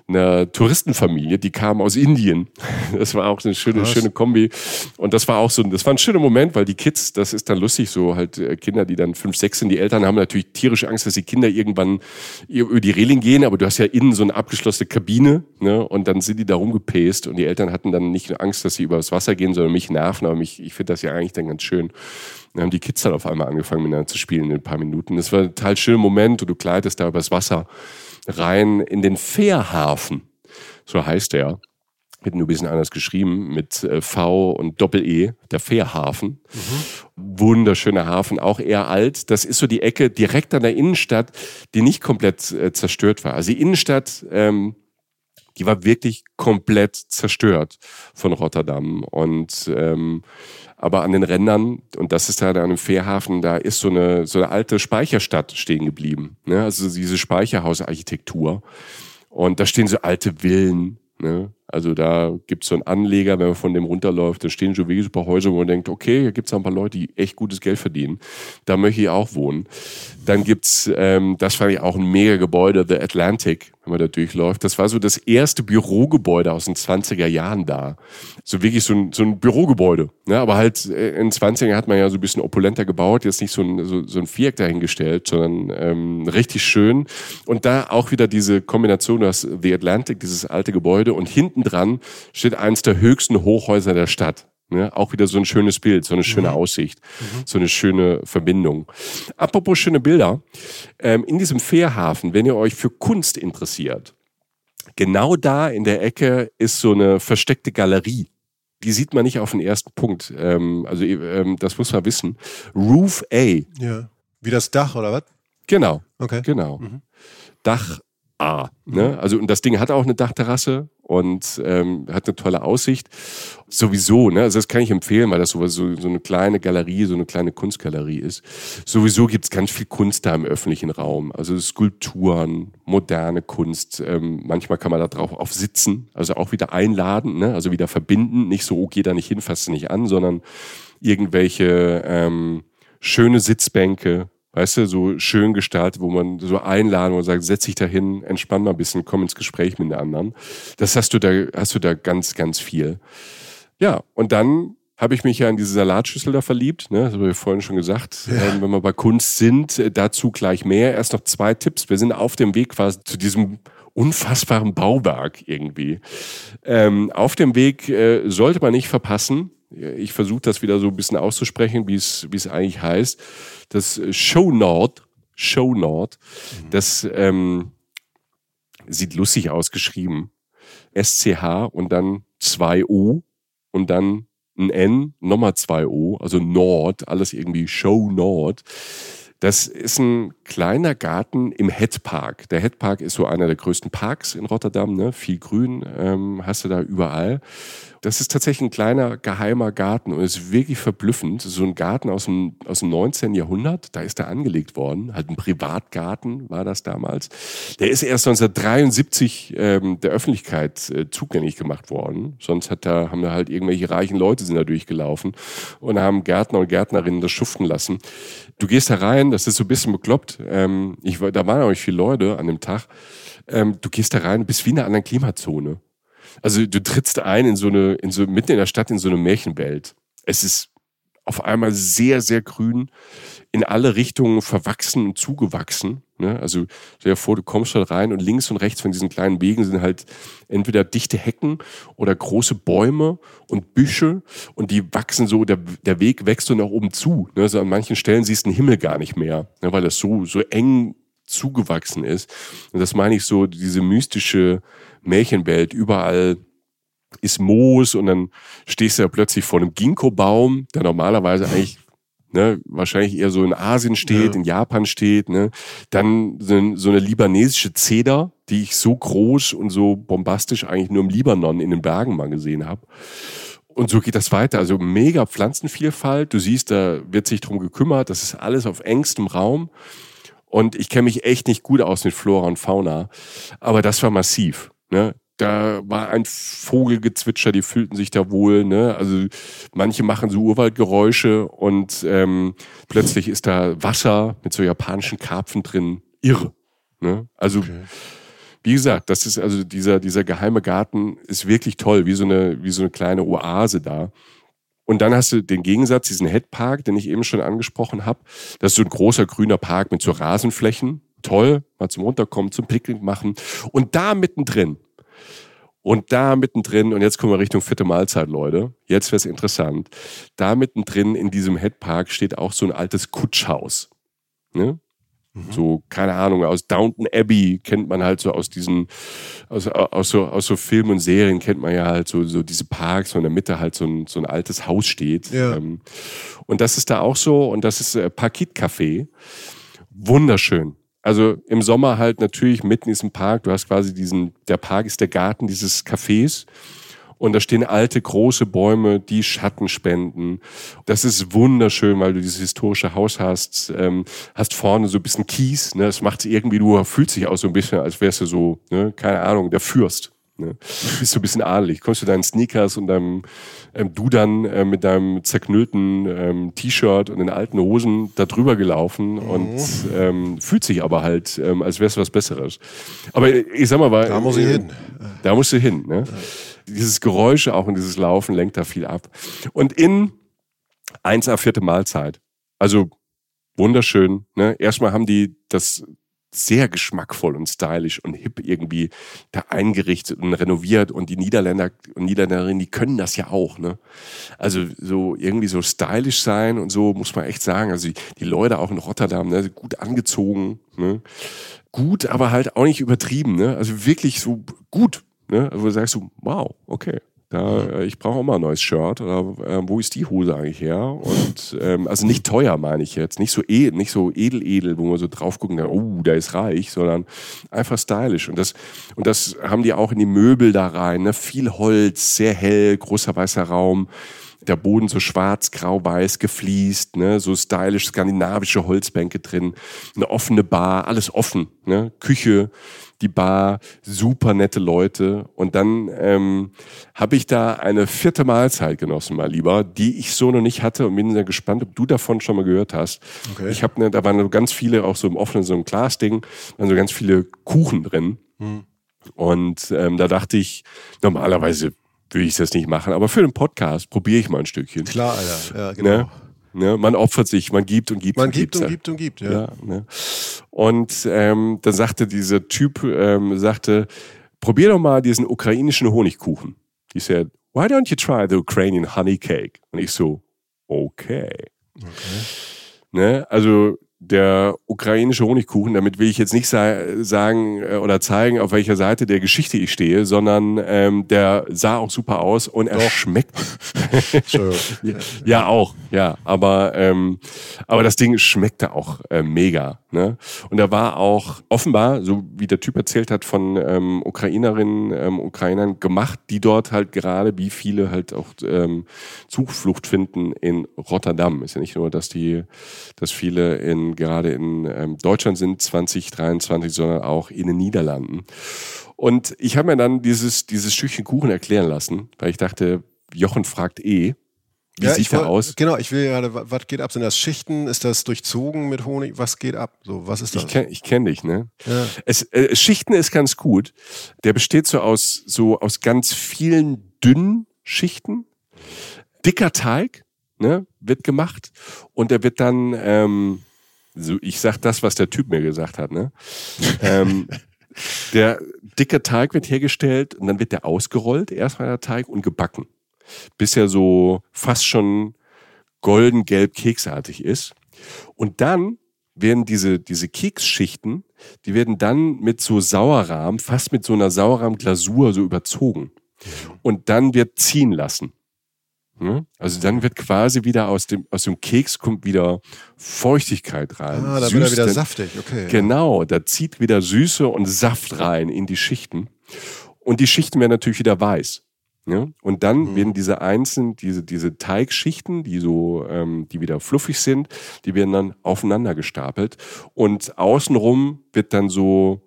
eine Touristenfamilie, die kam aus Indien. Das war auch eine schöne, schöne Kombi. Und das war auch so, das war ein schöner Moment, weil die Kids, das ist dann lustig, so halt äh, Kinder, die dann fünf, sechs sind, die Eltern haben natürlich tierische Angst, dass die Kinder irgendwann über die Reling gehen, aber du hast ja innen so eine abgeschlossene Kabine, ne? Und dann sind die da rumgepäst und die Eltern hatten dann nicht nur Angst, dass sie übers Wasser gehen, sondern mich nerven, aber mich, ich finde das ja eigentlich dann ganz schön. Dann haben die Kids dann auf einmal angefangen miteinander zu spielen in ein paar Minuten. Das war ein total schöner Moment und du gleitest da übers Wasser rein in den Fährhafen. So heißt er. Wird nur ein bisschen anders geschrieben mit äh, V und Doppel-E, der Fährhafen. Mhm. Wunderschöner Hafen, auch eher alt. Das ist so die Ecke direkt an der Innenstadt, die nicht komplett äh, zerstört war. Also die Innenstadt, ähm, die war wirklich komplett zerstört von Rotterdam. Und ähm, aber an den Rändern, und das ist da an einem Fährhafen, da ist so eine, so eine alte Speicherstadt stehen geblieben. Ne? Also diese Speicherhausarchitektur. Und da stehen so alte Villen. Ne? Also da gibt's so einen Anleger, wenn man von dem runterläuft, da stehen schon wirklich paar Häuser, wo man denkt, okay, hier gibt's ein paar Leute, die echt gutes Geld verdienen. Da möchte ich auch wohnen. Dann gibt's, ähm, das fand ich auch ein mega Gebäude, The Atlantic, wenn man da durchläuft. Das war so das erste Bürogebäude aus den 20er Jahren da. So wirklich so ein, so ein Bürogebäude. Ne? Aber halt äh, in den 20er hat man ja so ein bisschen opulenter gebaut, jetzt nicht so ein, so, so ein Viereck dahingestellt, sondern ähm, richtig schön. Und da auch wieder diese Kombination, das The Atlantic, dieses alte Gebäude und hinten dran steht eins der höchsten Hochhäuser der Stadt. Ne? Auch wieder so ein schönes Bild, so eine schöne mhm. Aussicht, mhm. so eine schöne Verbindung. Apropos schöne Bilder, ähm, in diesem Fährhafen, wenn ihr euch für Kunst interessiert, genau da in der Ecke ist so eine versteckte Galerie. die sieht man nicht auf den ersten Punkt. Ähm, also ähm, das muss man wissen. Roof A. Ja. Wie das Dach oder was? Genau. Okay. Genau. Dach A. Ne? Also und das Ding hat auch eine Dachterrasse und ähm, hat eine tolle Aussicht. Sowieso, ne? Also das kann ich empfehlen, weil das so, so, so eine kleine Galerie, so eine kleine Kunstgalerie ist. Sowieso gibt's ganz viel Kunst da im öffentlichen Raum. Also Skulpturen, moderne Kunst. Ähm, manchmal kann man da drauf auf sitzen, also auch wieder einladen, ne? also wieder verbinden. Nicht so, oh, geh da nicht hin, fass nicht an, sondern irgendwelche ähm, schöne Sitzbänke, weißt du, so schön gestaltet, wo man so einladen und sagt, setz dich da hin, entspann mal ein bisschen, komm ins Gespräch mit den anderen. Das hast du da, hast du da ganz, ganz viel. Ja, und dann habe ich mich ja in diese Salatschüssel da verliebt, ne? das habe ich vorhin schon gesagt. Ähm, wenn wir bei Kunst sind, äh, dazu gleich mehr. Erst noch zwei Tipps. Wir sind auf dem Weg quasi zu diesem unfassbaren Bauwerk irgendwie. Ähm, auf dem Weg äh, sollte man nicht verpassen. Ich versuche das wieder so ein bisschen auszusprechen, wie es wie es eigentlich heißt. Das Show Nord, Show Nord, das ähm, sieht lustig ausgeschrieben. SCH und dann 2O und dann ein N, nochmal 2O, also Nord, alles irgendwie Show Nord. Das ist ein kleiner Garten im Head Park. Der Head Park ist so einer der größten Parks in Rotterdam, ne? viel Grün ähm, hast du da überall. Das ist tatsächlich ein kleiner geheimer Garten und ist wirklich verblüffend. So ein Garten aus dem, aus dem 19. Jahrhundert, da ist er angelegt worden. Halt ein Privatgarten war das damals. Der ist erst 1973 ähm, der Öffentlichkeit äh, zugänglich gemacht worden. Sonst hat da, haben da halt irgendwelche reichen Leute sind da durchgelaufen und haben Gärtner und Gärtnerinnen das schuften lassen. Du gehst da rein, das ist so ein bisschen bekloppt. Ähm, ich, da waren auch nicht viele Leute an dem Tag. Ähm, du gehst da rein, bist wie in einer anderen Klimazone. Also du trittst ein in so eine, in so, mitten in der Stadt in so eine Märchenwelt. Es ist auf einmal sehr, sehr grün, in alle Richtungen verwachsen und zugewachsen. Ne? Also stell dir vor, du kommst dort rein und links und rechts von diesen kleinen Wegen sind halt entweder dichte Hecken oder große Bäume und Büsche und die wachsen so, der, der Weg wächst so nach oben zu. Ne? Also an manchen Stellen siehst du den Himmel gar nicht mehr, ne? weil das so, so eng zugewachsen ist. Und das meine ich so, diese mystische Märchenwelt, überall ist Moos und dann stehst du ja plötzlich vor einem Ginkgo-Baum, der normalerweise eigentlich ne, wahrscheinlich eher so in Asien steht, Ja. in Japan steht. Ne. Dann so, ein- so eine libanesische Zeder, die ich so groß und so bombastisch eigentlich nur im Libanon in den Bergen mal gesehen habe. Und so geht das weiter. Also mega Pflanzenvielfalt. Du siehst, da wird sich drum gekümmert. Das ist alles auf engstem Raum. Und ich kenne mich echt nicht gut aus mit Flora und Fauna. Aber das war massiv. Ne? Da war ein Vogelgezwitscher, die fühlten sich da wohl. Ne? Also manche machen so Urwaldgeräusche und ähm, plötzlich ist da Wasser mit so japanischen Karpfen drin. Irre. Ne? Also wie gesagt, das ist also dieser, dieser geheime Garten ist wirklich toll, wie so eine, wie so eine kleine Oase da. Und dann hast du den Gegensatz, diesen Headpark, den ich eben schon angesprochen habe. Das ist so ein großer grüner Park mit so Rasenflächen. Toll, mal zum Runterkommen, zum Picknick machen. Und da mittendrin, und da mittendrin, und jetzt kommen wir Richtung vierte Mahlzeit, Leute. Jetzt wird's interessant. Da mittendrin in diesem Headpark steht auch so ein altes Kutschhaus. Ne? So, keine Ahnung, aus Downton Abbey kennt man halt so aus diesen, aus, aus, so, aus so Filmen und Serien kennt man ja halt so, so diese Parks, wo in der Mitte halt so ein, so ein altes Haus steht. Ja. Ähm, und das ist da auch so, und das ist äh, Parkit Café. Wunderschön. Also im Sommer halt natürlich mitten in diesem Park. Du hast quasi diesen, der Park ist der Garten dieses Cafés. Und da stehen alte, große Bäume, die Schatten spenden. Das ist wunderschön, weil du dieses historische Haus hast. Ähm, hast vorne so ein bisschen Kies. Ne? Das macht irgendwie, du fühlst dich auch so ein bisschen, als wärst du so, ne? keine Ahnung, der Fürst. Ne? Bist so ein bisschen adelig. Kommst du deinen Sneakers und deinem ähm, du dann äh, mit deinem zerknüllten ähm, T-Shirt und den alten Hosen da drüber gelaufen und ähm, fühlt sich aber halt, ähm, als wär's was Besseres. Aber ich sag mal, weil, Da muss ich hin. Da musst du hin. Ne? Dieses Geräusch auch und dieses Laufen lenkt da viel ab. Und in 1A vierte Mahlzeit. Also wunderschön. Ne? Erstmal haben die das sehr geschmackvoll und stylisch und hip irgendwie da eingerichtet und renoviert und die Niederländer und Niederländerinnen, die können das ja auch, ne? Also so irgendwie so stylisch sein und so muss man echt sagen. Also die, die Leute auch in Rotterdam, ne, gut angezogen, ne? Gut, aber halt auch nicht übertrieben, ne? Also wirklich so gut, ne? Also du sagst so, wow, okay. Da, äh, ich brauche auch mal ein neues Shirt. Oder äh, wo ist die Hose eigentlich her? Und ähm, also nicht teuer, meine ich jetzt. Nicht so, e nicht so edel, edel, wo man so drauf gucken kann, oh, der ist reich, sondern einfach stylisch. Und das, und das haben die auch in die Möbel da rein. Ne? Viel Holz, sehr hell, großer weißer Raum der Boden so schwarz, grau, weiß gefliest, ne, so stylisch skandinavische Holzbänke drin, eine offene Bar, alles offen, ne, Küche, die Bar, super nette Leute. Und dann ähm, habe ich da eine vierte Mahlzeit genossen, mal lieber, die ich so noch nicht hatte und bin sehr gespannt, ob du davon schon mal gehört hast. Okay. Ich habe, ne, da waren ganz viele, auch so im offenen, so ein Glasding, waren so ganz viele Kuchen drin. Hm. Und ähm, da dachte ich, normalerweise würde ich das nicht machen, aber für den Podcast probiere ich mal ein Stückchen. Klar, Alter. Ja, genau. Ne? Ne? Man opfert sich, man gibt und gibt. Man und gibt und gibt und gibt, ja. ja ne? Und ähm, dann sagte dieser Typ, ähm, sagte, probier doch mal diesen ukrainischen Honigkuchen. He said, why don't you try the Ukrainian honey cake? Und ich so, okay. okay. Ne? Also der ukrainische Honigkuchen, damit will ich jetzt nicht sa sagen äh, oder zeigen, auf welcher Seite der Geschichte ich stehe, sondern ähm, der sah auch super aus und er Doch. schmeckt. ja, auch, ja. Aber, ähm, aber das Ding schmeckte auch äh, mega. Ne? Und da war auch offenbar, so wie der Typ erzählt hat, von ähm, Ukrainerinnen, ähm, Ukrainern gemacht, die dort halt gerade, wie viele halt auch ähm, Zuflucht finden in Rotterdam. Ist ja nicht nur, dass die, dass viele in gerade in ähm, Deutschland sind 2023, sondern auch in den Niederlanden. Und ich habe mir dann dieses, dieses Stückchen Kuchen erklären lassen, weil ich dachte, Jochen fragt eh. Wie ja, sieht der aus? Genau, ich will gerade, was geht ab? Sind das Schichten? Ist das durchzogen mit Honig? Was geht ab? So, was ist das? Ich kenne ich kenn dich, ne? Ja. Es, äh, Schichten ist ganz gut. Der besteht so aus, so aus ganz vielen dünnen Schichten. Dicker Teig, ne, wird gemacht. Und der wird dann, ähm, so, ich sag das, was der Typ mir gesagt hat, ne? ähm, der dicke Teig wird hergestellt und dann wird der ausgerollt, erstmal der Teig und gebacken. Bis er so fast schon golden-gelb keksartig ist. Und dann werden diese, diese Keksschichten, die werden dann mit so Sauerrahm, fast mit so einer Sauerrahmglasur so überzogen. Und dann wird ziehen lassen. Ne? Also dann wird quasi wieder aus dem, aus dem Keks kommt wieder Feuchtigkeit rein. Ah, da wird er wieder saftig, okay. Genau, da zieht wieder Süße und Saft rein in die Schichten. Und die Schichten werden natürlich wieder weiß. Ne? Und dann mhm. werden diese einzelnen, diese, diese Teigschichten, die so, ähm, die wieder fluffig sind, die werden dann aufeinander gestapelt. Und außenrum wird dann so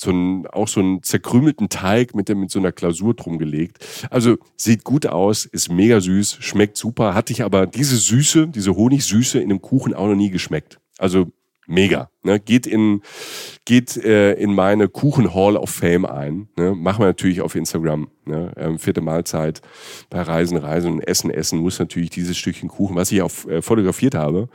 so ein, auch so einen zerkrümelten Teig mit, mit so einer Klausur drum gelegt. Also sieht gut aus, ist mega süß, schmeckt super. Hatte ich aber diese Süße, diese Honigsüße in einem Kuchen auch noch nie geschmeckt. Also mega. Ne? Geht in, geht äh, in meine Kuchen Hall of Fame ein. Ne? Machen wir natürlich auf Instagram. Ne? Ähm, vierte Mahlzeit bei Reisen, Reisen und Essen, Essen muss natürlich dieses Stückchen Kuchen, was ich auch äh, fotografiert habe,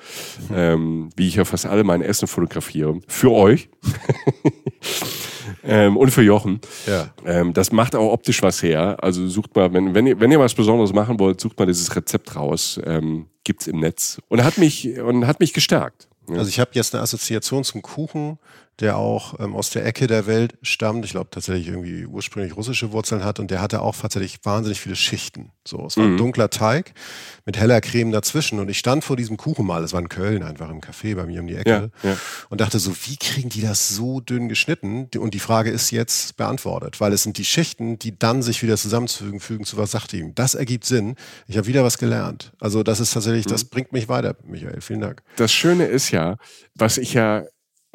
mhm. ähm, wie ich ja fast alle mein Essen fotografiere, für euch. ähm, und für Jochen. Ja. Ähm, das macht auch optisch was her. Also sucht mal, wenn, wenn, ihr, wenn ihr was Besonderes machen wollt, sucht mal dieses Rezept raus. Ähm, gibt's im Netz. Und hat mich, und hat mich gestärkt. Also ich habe jetzt eine Assoziation zum Kuchen der auch ähm, aus der Ecke der Welt stammt. Ich glaube tatsächlich irgendwie ursprünglich russische Wurzeln hat und der hatte auch tatsächlich wahnsinnig viele Schichten. So, es war mhm. ein dunkler Teig mit heller Creme dazwischen und ich stand vor diesem Kuchen mal, es war in Köln einfach im Café bei mir um die Ecke ja, ja. und dachte so, wie kriegen die das so dünn geschnitten? Und die Frage ist jetzt beantwortet, weil es sind die Schichten, die dann sich wieder zusammenfügen, fügen zu was sagt ihm. Das ergibt Sinn. Ich habe wieder was gelernt. Also das ist tatsächlich, mhm. das bringt mich weiter, Michael. Vielen Dank. Das Schöne ist ja, was ich ja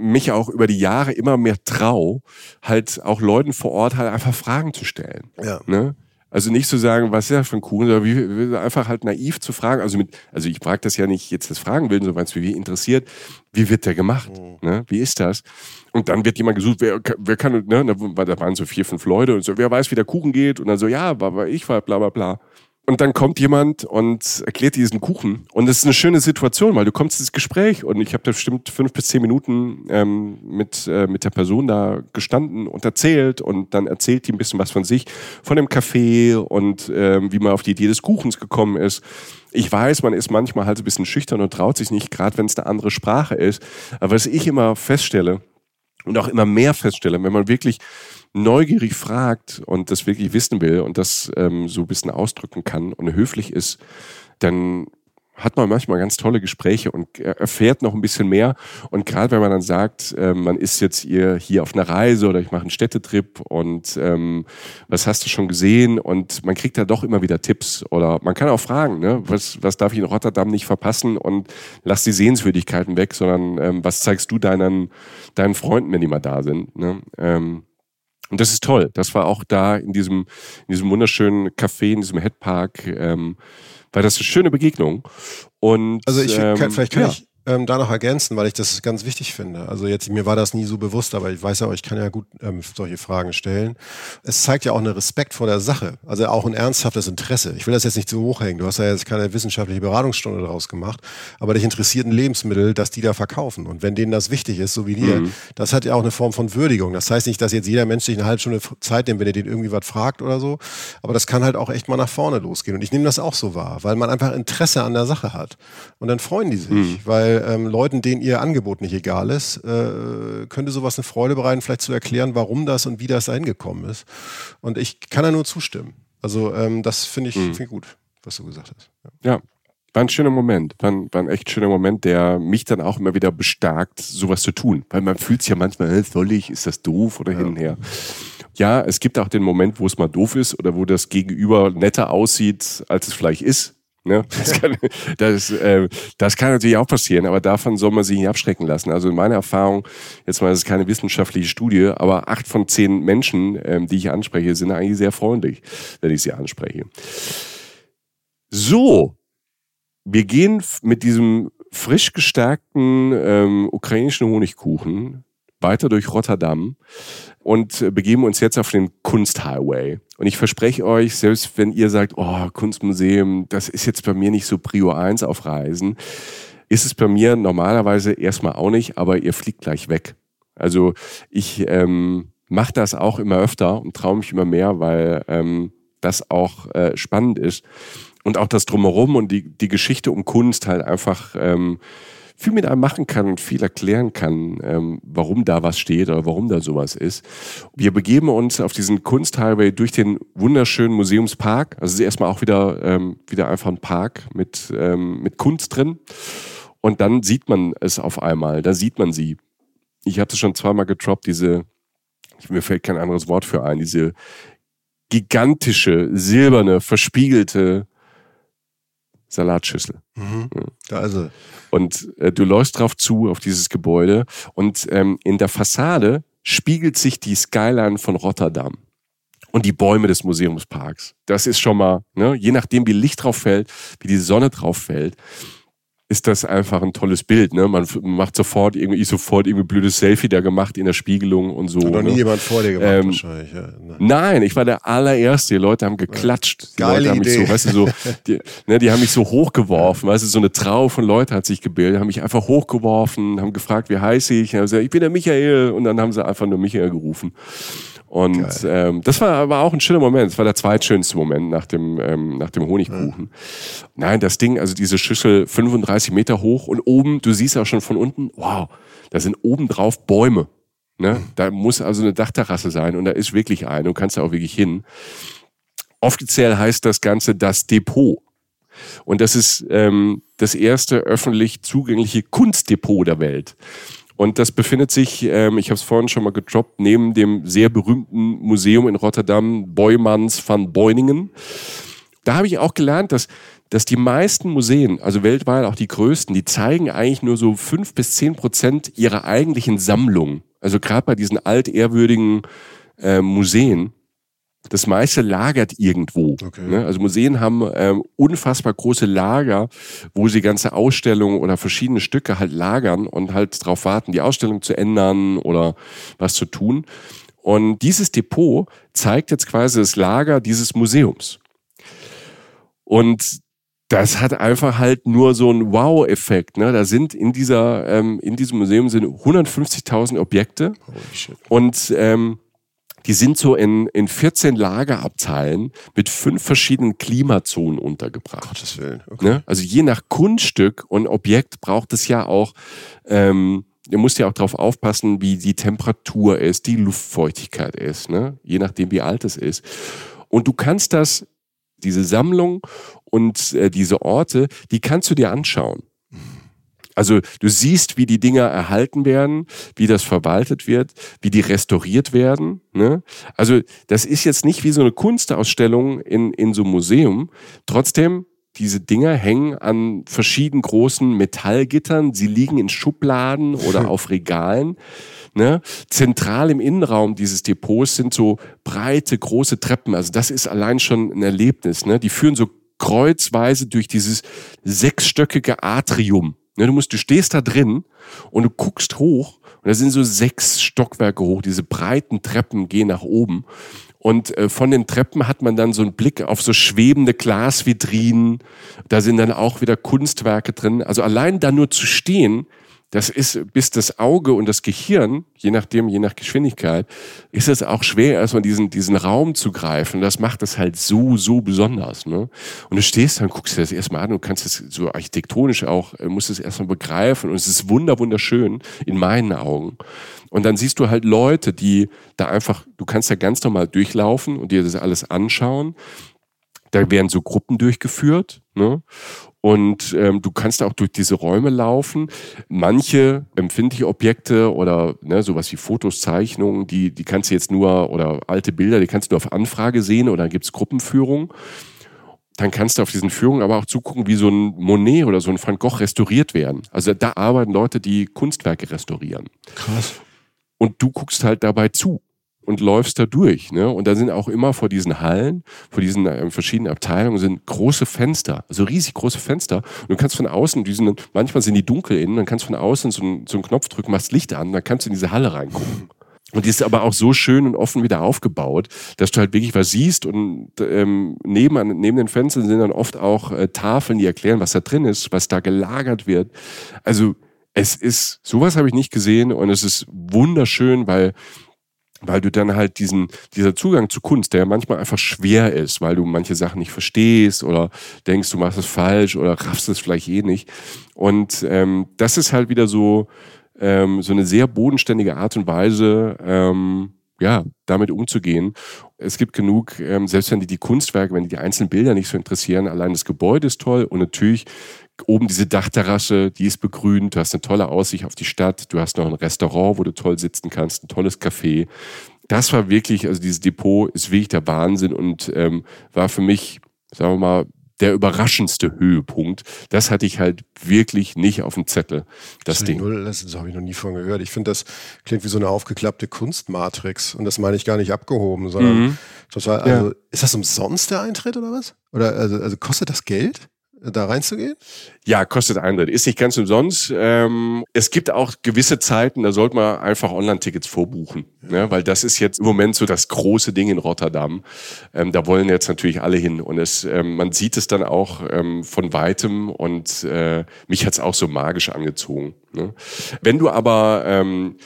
mich auch über die Jahre immer mehr trau, halt auch Leuten vor Ort halt einfach Fragen zu stellen. Ja. Ne? Also nicht zu sagen, was ist das für ein Kuchen, sondern wie, einfach halt naiv zu fragen. Also mit, also ich frage das ja nicht jetzt das Fragen will, sondern es mich interessiert, wie wird der gemacht? Mhm. Ne? Wie ist das? Und dann wird jemand gesucht, wer, wer kann, ne? Da waren so vier, fünf Leute und so, wer weiß, wie der Kuchen geht? Und dann so, ja, war, war ich war, bla bla bla. Und dann kommt jemand und erklärt diesen Kuchen. Und es ist eine schöne Situation, weil du kommst ins Gespräch und ich habe da bestimmt fünf bis zehn Minuten ähm, mit, äh, mit der Person da gestanden und erzählt. Und dann erzählt die ein bisschen was von sich, von dem Café und ähm, wie man auf die Idee des Kuchens gekommen ist. Ich weiß, man ist manchmal halt ein bisschen schüchtern und traut sich nicht, gerade wenn es eine andere Sprache ist. Aber was ich immer feststelle und auch immer mehr feststelle, wenn man wirklich neugierig fragt und das wirklich wissen will und das ähm, so ein bisschen ausdrücken kann und höflich ist, dann hat man manchmal ganz tolle Gespräche und erfährt noch ein bisschen mehr. Und gerade wenn man dann sagt, äh, man ist jetzt hier, hier auf einer Reise oder ich mache einen Städtetrip und ähm, was hast du schon gesehen? Und man kriegt da doch immer wieder Tipps oder man kann auch fragen, ne? was, was darf ich in Rotterdam nicht verpassen und lass die Sehenswürdigkeiten weg, sondern ähm, was zeigst du deinen, deinen Freunden, wenn die mal da sind? Ne? Ähm, und das ist toll. Das war auch da in diesem, in diesem wunderschönen Café, in diesem Headpark. Ähm, war das eine schöne Begegnung. Und, also ich, ähm, vielleicht kann ja. ich ähm, da noch ergänzen, weil ich das ganz wichtig finde. Also jetzt, mir war das nie so bewusst, aber ich weiß ja, ich kann ja gut ähm, solche Fragen stellen. Es zeigt ja auch einen Respekt vor der Sache, also auch ein ernsthaftes Interesse. Ich will das jetzt nicht zu hoch hängen. Du hast ja jetzt keine wissenschaftliche Beratungsstunde daraus gemacht, aber dich interessiert ein Lebensmittel, das die da verkaufen. Und wenn denen das wichtig ist, so wie dir, Mhm. das hat ja auch eine Form von Würdigung. Das heißt nicht, dass jetzt jeder Mensch sich eine halbe Stunde Zeit nimmt, wenn er den irgendwie was fragt oder so, aber das kann halt auch echt mal nach vorne losgehen. Und ich nehme das auch so wahr, weil man einfach Interesse an der Sache hat. Und dann freuen die sich, Mhm. weil ähm, Leuten, denen ihr Angebot nicht egal ist, äh, könnte sowas eine Freude bereiten, vielleicht zu erklären, warum das und wie das da hingekommen ist. Und ich kann da nur zustimmen. Also ähm, das finde ich, Mhm. finde ich gut, was du gesagt hast. Ja. Ja, war ein schöner Moment. War ein, war ein echt schöner Moment, der mich dann auch immer wieder bestärkt, sowas zu tun. Weil man fühlt sich ja manchmal, soll ich, ist das doof oder hin und her. Ja, es gibt auch den Moment, wo es mal doof ist oder wo das Gegenüber netter aussieht, als es vielleicht ist. Ne? Das, kann, das, äh, das kann natürlich auch passieren, aber davon soll man sich nicht abschrecken lassen. Also in meiner Erfahrung, jetzt mal, das ist keine wissenschaftliche Studie, aber acht von zehn Menschen, ähm, die ich anspreche, sind eigentlich sehr freundlich, wenn ich sie anspreche. So, wir gehen mit diesem frisch gestärkten ähm, ukrainischen Honigkuchen weiter durch Rotterdam und äh, begeben uns jetzt auf den Kunsthighway. Und ich verspreche euch, selbst wenn ihr sagt, oh, Kunstmuseum, das ist jetzt bei mir nicht so Prio 1 auf Reisen, ist es bei mir normalerweise erstmal auch nicht, aber ihr fliegt gleich weg. Also ich ähm, mache das auch immer öfter und traue mich immer mehr, weil ähm, das auch äh, spannend ist. Und auch das Drumherum und die, die Geschichte um Kunst halt einfach ähm, viel mit einem machen kann und viel erklären kann, ähm, warum da was steht oder warum da sowas ist. Wir begeben uns auf diesen Kunsthighway durch den wunderschönen Museumspark. Also es ist erstmal auch wieder, ähm, wieder einfach ein Park mit, ähm, mit Kunst drin. Und dann sieht man es auf einmal, da sieht man sie. Ich hatte schon zweimal getroppt, diese, mir fällt kein anderes Wort für ein, diese gigantische, silberne, verspiegelte Salatschüssel. Da ist er. Und äh, du läufst drauf zu, auf dieses Gebäude. Und ähm, in der Fassade spiegelt sich die Skyline von Rotterdam und die Bäume des Museumsparks. Das ist schon mal, ne, je nachdem, wie Licht drauf fällt, wie die Sonne drauf fällt, ist das einfach ein tolles Bild. Ne? Man macht sofort irgendwie, ich sofort irgendwie blödes Selfie da gemacht in der Spiegelung und so. Hat noch nie ne? jemand vor dir gemacht, Ähm, wahrscheinlich. Ja. Ne. Nein, ich war der allererste. Die Leute haben geklatscht. Die Geile Leute haben mich Idee. so, weißt du, so, die, ne, die haben mich so hochgeworfen. Weißt du, so eine Traube von Leuten hat sich gebildet, haben mich einfach hochgeworfen, haben gefragt, wie heiße ich. Und ich, gesagt, ich bin der Michael. Und dann haben sie einfach nur Michael gerufen. Und ähm, das war aber auch ein schöner Moment. Das war der zweitschönste Moment nach dem, ähm, nach dem Honigkuchen. Nein, das Ding, also diese Schüssel 35 Meter hoch und oben, du siehst auch schon von unten, wow, da sind oben drauf Bäume. Ne? Da muss also eine Dachterrasse sein und da ist wirklich eine und kannst da auch wirklich hin. Offiziell heißt das Ganze das Depot. Und das ist ähm, das erste öffentlich zugängliche Kunstdepot der Welt. Und das befindet sich, ähm, ich habe es vorhin schon mal gedroppt, neben dem sehr berühmten Museum in Rotterdam, Boymans van Beuningen. Da habe ich auch gelernt, dass, dass die meisten Museen, also weltweit auch die größten, die zeigen eigentlich nur so fünf bis zehn Prozent ihrer eigentlichen Sammlung. Also gerade bei diesen altehrwürdigen äh, Museen. Das meiste lagert irgendwo. Okay. Ne? Also Museen haben ähm, unfassbar große Lager, wo sie ganze Ausstellungen oder verschiedene Stücke halt lagern und halt darauf warten, die Ausstellung zu ändern oder was zu tun. Und dieses Depot zeigt jetzt quasi das Lager dieses Museums. Und das hat einfach halt nur so einen Wow-Effekt. Ne? Da sind in dieser, ähm, in diesem Museum sind 150.000 Objekte und ähm, die sind so in, in 14 Lagerabteilen mit fünf verschiedenen Klimazonen untergebracht. Gottes Willen. Okay. Ne? Also je nach Kunststück und Objekt braucht es ja auch ähm, du musst ja auch darauf aufpassen, wie die Temperatur ist, die Luftfeuchtigkeit ist, ne? je nachdem, wie alt es ist. Und du kannst das, diese Sammlung und äh, diese Orte, die kannst du dir anschauen. Also du siehst, wie die Dinger erhalten werden, wie das verwaltet wird, wie die restauriert werden. Ne? Also das ist jetzt nicht wie so eine Kunstausstellung in, in so einem Museum. Trotzdem, diese Dinger hängen an verschiedenen großen Metallgittern. Sie liegen in Schubladen oder auf Regalen. Ne? Zentral im Innenraum dieses Depots sind so breite, große Treppen. Also das ist allein schon ein Erlebnis. Ne? Die führen so kreuzweise durch dieses sechsstöckige Atrium. Ne, du musst, du stehst da drin und du guckst hoch und da sind so sechs Stockwerke hoch. Diese breiten Treppen gehen nach oben. Und äh, von den Treppen hat man dann so einen Blick auf so schwebende Glasvitrinen. Da sind dann auch wieder Kunstwerke drin. Also allein da nur zu stehen, das ist, bis das Auge und das Gehirn, je nachdem, je nach Geschwindigkeit, ist es auch schwer, erstmal diesen, diesen Raum zu greifen. Das macht das halt so, so besonders. Ne? Und du stehst dann, guckst dir das erstmal an und kannst es so architektonisch auch, äh, musst es erstmal begreifen. Und es ist wunder, wunderschön in meinen Augen. Und dann siehst du halt Leute, die da einfach, du kannst da ganz normal durchlaufen und dir das alles anschauen. Da werden so Gruppen durchgeführt. Ne? Und ähm, du kannst auch durch diese Räume laufen. Manche empfindliche Objekte oder ne, sowas wie Fotos, Zeichnungen, die, die kannst du jetzt nur, oder alte Bilder, die kannst du nur auf Anfrage sehen oder gibt's Gruppenführung. Dann kannst du auf diesen Führungen aber auch zugucken, wie so ein Monet oder so ein Van Gogh restauriert werden. Also da arbeiten Leute, die Kunstwerke restaurieren. Krass. Und du guckst halt dabei zu und läufst da durch. Ne? Und da sind auch immer vor diesen Hallen, vor diesen äh, verschiedenen Abteilungen sind große Fenster, also riesig große Fenster. Und du kannst von außen, die sind, manchmal sind die dunkel innen, dann kannst du von außen so, einen, so einen Knopf drücken, machst Licht an, dann kannst du in diese Halle reingucken. Und die ist aber auch so schön und offen wieder aufgebaut, dass du halt wirklich was siehst und ähm, neben, neben den Fenstern sind dann oft auch äh, Tafeln, die erklären, was da drin ist, was da gelagert wird. Also es ist, sowas habe ich nicht gesehen und es ist wunderschön, weil weil du dann halt diesen, dieser Zugang zu Kunst, der manchmal einfach schwer ist, weil du manche Sachen nicht verstehst oder denkst, du machst es falsch oder raffst es vielleicht eh nicht. Und ähm, das ist halt wieder so, ähm, so eine sehr bodenständige Art und Weise, ähm, ja, damit umzugehen. Es gibt genug, ähm, selbst wenn die die Kunstwerke, wenn die die einzelnen Bilder nicht so interessieren, allein das Gebäude ist toll und natürlich oben diese Dachterrasse, die ist begrünt, du hast eine tolle Aussicht auf die Stadt, du hast noch ein Restaurant, wo du toll sitzen kannst, ein tolles Café. Das war wirklich, also dieses Depot ist wirklich der Wahnsinn und ähm, war für mich, sagen wir mal, der überraschendste Höhepunkt. Das hatte ich halt wirklich nicht auf dem Zettel, das, das Ding. Null, das, das habe ich noch nie von gehört. Ich finde, das klingt wie so eine aufgeklappte Kunstmatrix. Und das meine ich gar nicht abgehoben, sondern mhm. total, also, ja. ist das umsonst der Eintritt oder was? Oder also, also kostet das Geld? Da reinzugehen? Ja, kostet Eintritt. Ist nicht ganz umsonst. Ähm, es gibt auch gewisse Zeiten, da sollte man einfach Online-Tickets vorbuchen. Ne? Weil das ist jetzt im Moment so das große Ding in Rotterdam. Ähm, da wollen jetzt natürlich alle hin. Und es, ähm, man sieht es dann auch ähm, von weitem und äh, mich hat's auch so magisch angezogen. Ne? Wenn du aber ähm,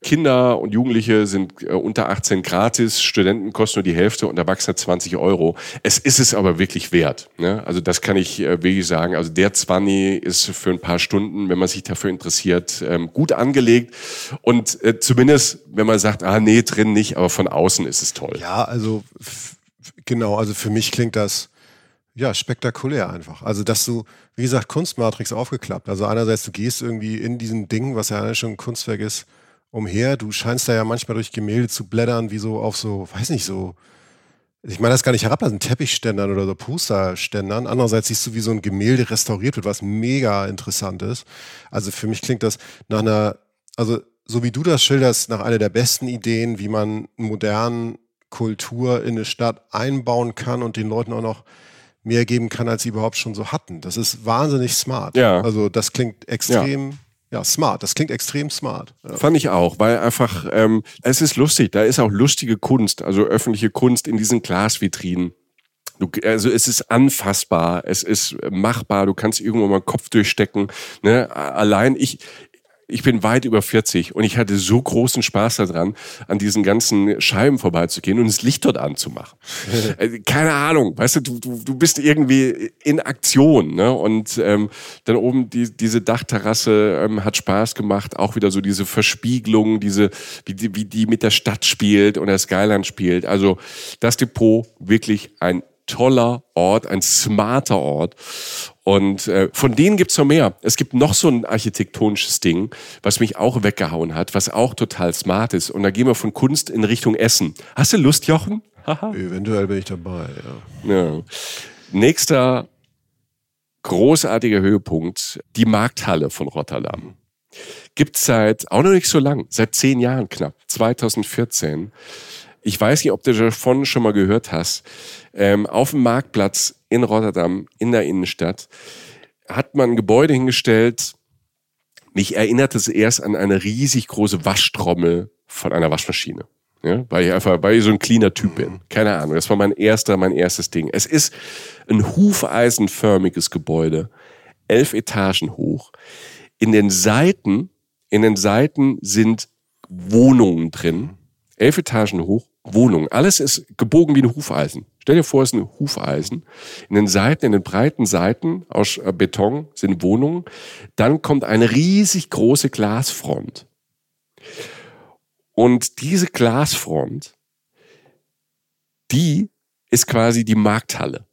Kinder und Jugendliche sind äh, unter 18 gratis, Studenten kosten nur die Hälfte und Erwachsene 20 Euro. Es ist es aber wirklich wert. Ne? Also das kann ich äh, wirklich sagen. Also der 20 ist für ein paar Stunden, wenn man sich dafür interessiert, ähm, gut angelegt. Und äh, zumindest, wenn man sagt, ah nee, drin nicht, aber von außen ist es toll. Ja, also genau, also für mich klingt das ja, spektakulär einfach. Also, dass du, wie gesagt, Kunstmatrix aufgeklappt. Also einerseits, du gehst irgendwie in diesen Ding, was ja schon ein Kunstwerk ist, umher. Du scheinst da ja manchmal durch Gemälde zu blättern, wie so auf so, weiß nicht, so, ich meine das gar nicht herab, das sind Teppichständern oder so Pusterständern. Andererseits siehst du, wie so ein Gemälde restauriert wird, was mega interessant ist. Also für mich klingt das nach einer, also so wie du das schilderst, nach einer der besten Ideen, wie man modernen Kultur in eine Stadt einbauen kann und den Leuten auch noch mehr geben kann, als sie überhaupt schon so hatten. Das ist wahnsinnig smart. Ja. Also das klingt extrem ja. Ja, smart. Das klingt extrem smart. Ja. Fand ich auch, weil einfach, ähm, es ist lustig. Da ist auch lustige Kunst, also öffentliche Kunst in diesen Glasvitrinen. Du, also es ist anfassbar, es ist machbar, du kannst irgendwo mal einen Kopf durchstecken. Ne? Allein ich, ich bin weit über 40 und ich hatte so großen Spaß daran, an diesen ganzen Scheiben vorbeizugehen und das Licht dort anzumachen. Äh, keine Ahnung, weißt du, du, du, du bist irgendwie in Aktion, ne? Und ähm, dann oben die, diese Dachterrasse ähm, hat Spaß gemacht, auch wieder so diese Verspiegelung, diese, wie die, wie die mit der Stadt spielt und der Skyline spielt. Also das Depot wirklich ein toller Ort, ein smarter Ort. Und äh, von denen gibt's noch mehr. Es gibt noch so ein architektonisches Ding, was mich auch weggehauen hat, was auch total smart ist. Und da gehen wir von Kunst in Richtung Essen. Hast du Lust, Jochen? Eventuell bin ich dabei, ja. Ja. Nächster großartiger Höhepunkt, die Markthalle von Rotterdam. Gibt's seit, auch noch nicht so lang, seit zehn Jahren knapp, 2014. Ich weiß nicht, ob du davon schon mal gehört hast. Ähm, auf dem Marktplatz in Rotterdam, in der Innenstadt, hat man ein Gebäude hingestellt. Mich erinnert es erst an eine riesig große Waschtrommel von einer Waschmaschine. Ja, weil ich einfach, weil ich so ein cleaner Typ bin. Keine Ahnung. Das war mein erster, mein erstes Ding. Es ist ein hufeisenförmiges Gebäude. Elf Etagen hoch. In den Seiten, in den Seiten sind Wohnungen drin. Elf Etagen hoch. Wohnungen. Alles ist gebogen wie ein Hufeisen. Stell dir vor, es ist ein Hufeisen. In den Seiten, in den breiten Seiten aus äh, Beton sind Wohnungen. Dann kommt eine riesig große Glasfront. Und diese Glasfront, die ist quasi die Markthalle.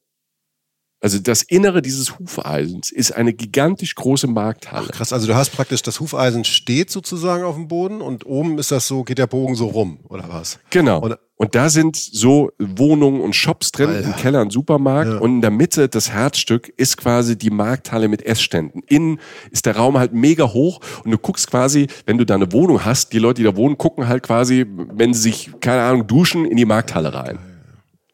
Also das Innere dieses Hufeisens ist eine gigantisch große Markthalle. Krass, also du hast praktisch das Hufeisen steht sozusagen auf dem Boden und oben ist das so, geht der Bogen so rum, oder was? Genau. Und, Und da sind so Wohnungen und Shops drin, Alter. im Keller ein Supermarkt Ja. und in der Mitte das Herzstück ist quasi die Markthalle mit Essständen. Innen ist der Raum halt mega hoch und du guckst quasi, wenn du da eine Wohnung hast, die Leute, die da wohnen, gucken halt quasi, wenn sie sich, keine Ahnung, duschen, in die Markthalle rein.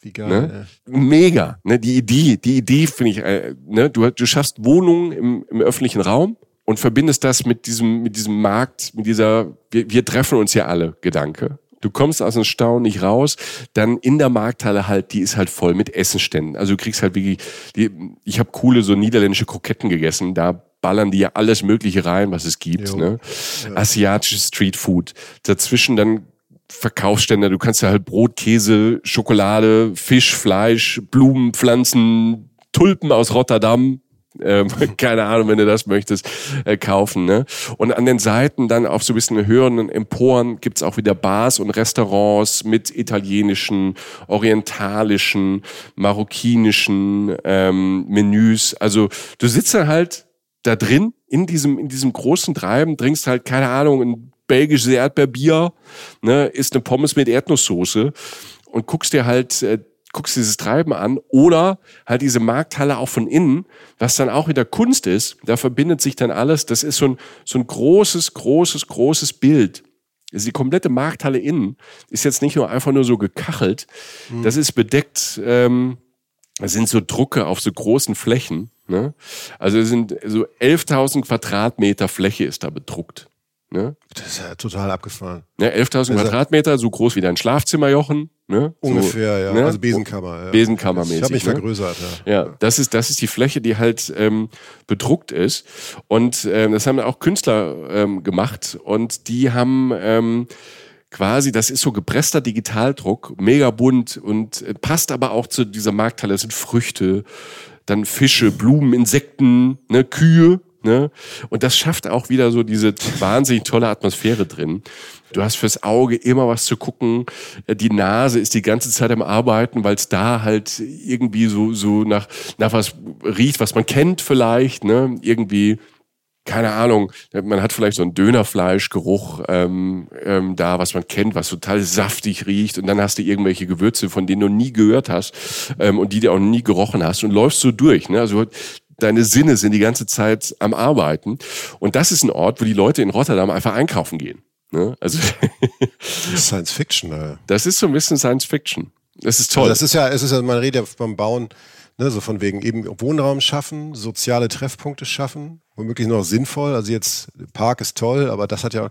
Wie geil. Ne? Mega, ne? Die Idee, die Idee finde ich, äh, ne? Du, du schaffst Wohnungen im, im öffentlichen Raum und verbindest das mit diesem, mit diesem Markt, mit dieser, wir, wir treffen uns ja alle Gedanke. Du kommst aus dem Staunen nicht raus, dann in der Markthalle halt, die ist halt voll mit Essenständen. Also du kriegst halt wirklich, die, ich habe coole so niederländische Kroketten gegessen, da ballern die ja alles Mögliche rein, was es gibt. Jo. Ne? Asiatisches Streetfood. Dazwischen dann Verkaufsstände, du kannst ja halt Brot, Käse, Schokolade, Fisch, Fleisch, Blumen, Pflanzen, Tulpen aus Rotterdam, ähm, keine Ahnung, wenn du das möchtest, äh, kaufen. Ne? Und an den Seiten dann auf so ein bisschen höheren Emporen gibt's auch wieder Bars und Restaurants mit italienischen, orientalischen, marokkinischen ähm, Menüs. Also du sitzt dann halt da drin in diesem, in diesem großen Treiben, trinkst halt, keine Ahnung, ein belgisches Erdbeerbier, ne, isst eine Pommes mit Erdnusssoße und guckst dir halt, äh, guckst dieses Treiben an oder halt diese Markthalle auch von innen, was dann auch wieder Kunst ist, da verbindet sich dann alles, das ist so ein, so ein großes, großes, großes Bild. Also die komplette Markthalle innen ist jetzt nicht nur einfach nur so gekachelt, das ist bedeckt, ähm, das sind so Drucke auf so großen Flächen. Ne? Also es sind so 11.000 Quadratmeter Fläche ist da bedruckt. Ne? Das ist ja total abgefahren. Ne, 11.000 Also- Quadratmeter, so groß wie dein Schlafzimmer, Jochen. Ne? Ungefähr, ja. ne? Also Besenkammer. Ja. Besenkammermäßig, Ich habe mich ne? vergrößert, ja. Ja, das ist, das ist die Fläche, die halt ähm, bedruckt ist. Und ähm, das haben auch Künstler ähm, gemacht. Und die haben ähm, quasi, das ist so gepresster Digitaldruck, mega bunt und äh, passt aber auch zu dieser Markthalle. Das sind Früchte, dann Fische, Blumen, Insekten, ne, Kühe. Ne? Und das schafft auch wieder so diese wahnsinnig tolle Atmosphäre drin. Du hast fürs Auge immer was zu gucken. Äh, Die Nase ist die ganze Zeit am Arbeiten, weil es da halt irgendwie so, so nach, nach was riecht, was man kennt vielleicht. Ne? Irgendwie, keine Ahnung, man hat vielleicht so einen Dönerfleischgeruch ähm, ähm, da, was man kennt, was total saftig riecht. Und dann hast du irgendwelche Gewürze, von denen du nie gehört hast ähm, und die du auch nie gerochen hast und läufst so durch. Ne? Also deine Sinne sind die ganze Zeit am Arbeiten. Und das ist ein Ort, wo die Leute in Rotterdam einfach einkaufen gehen. Ne? Also Das ist Science Fiction, Alter. das ist so ein bisschen Science Fiction. Das ist toll. Also das ist ja, es ist ja, man redet ja beim Bauen, ne, so von wegen eben Wohnraum schaffen, soziale Treffpunkte schaffen, womöglich noch sinnvoll. Also jetzt, Park ist toll, aber das hat ja,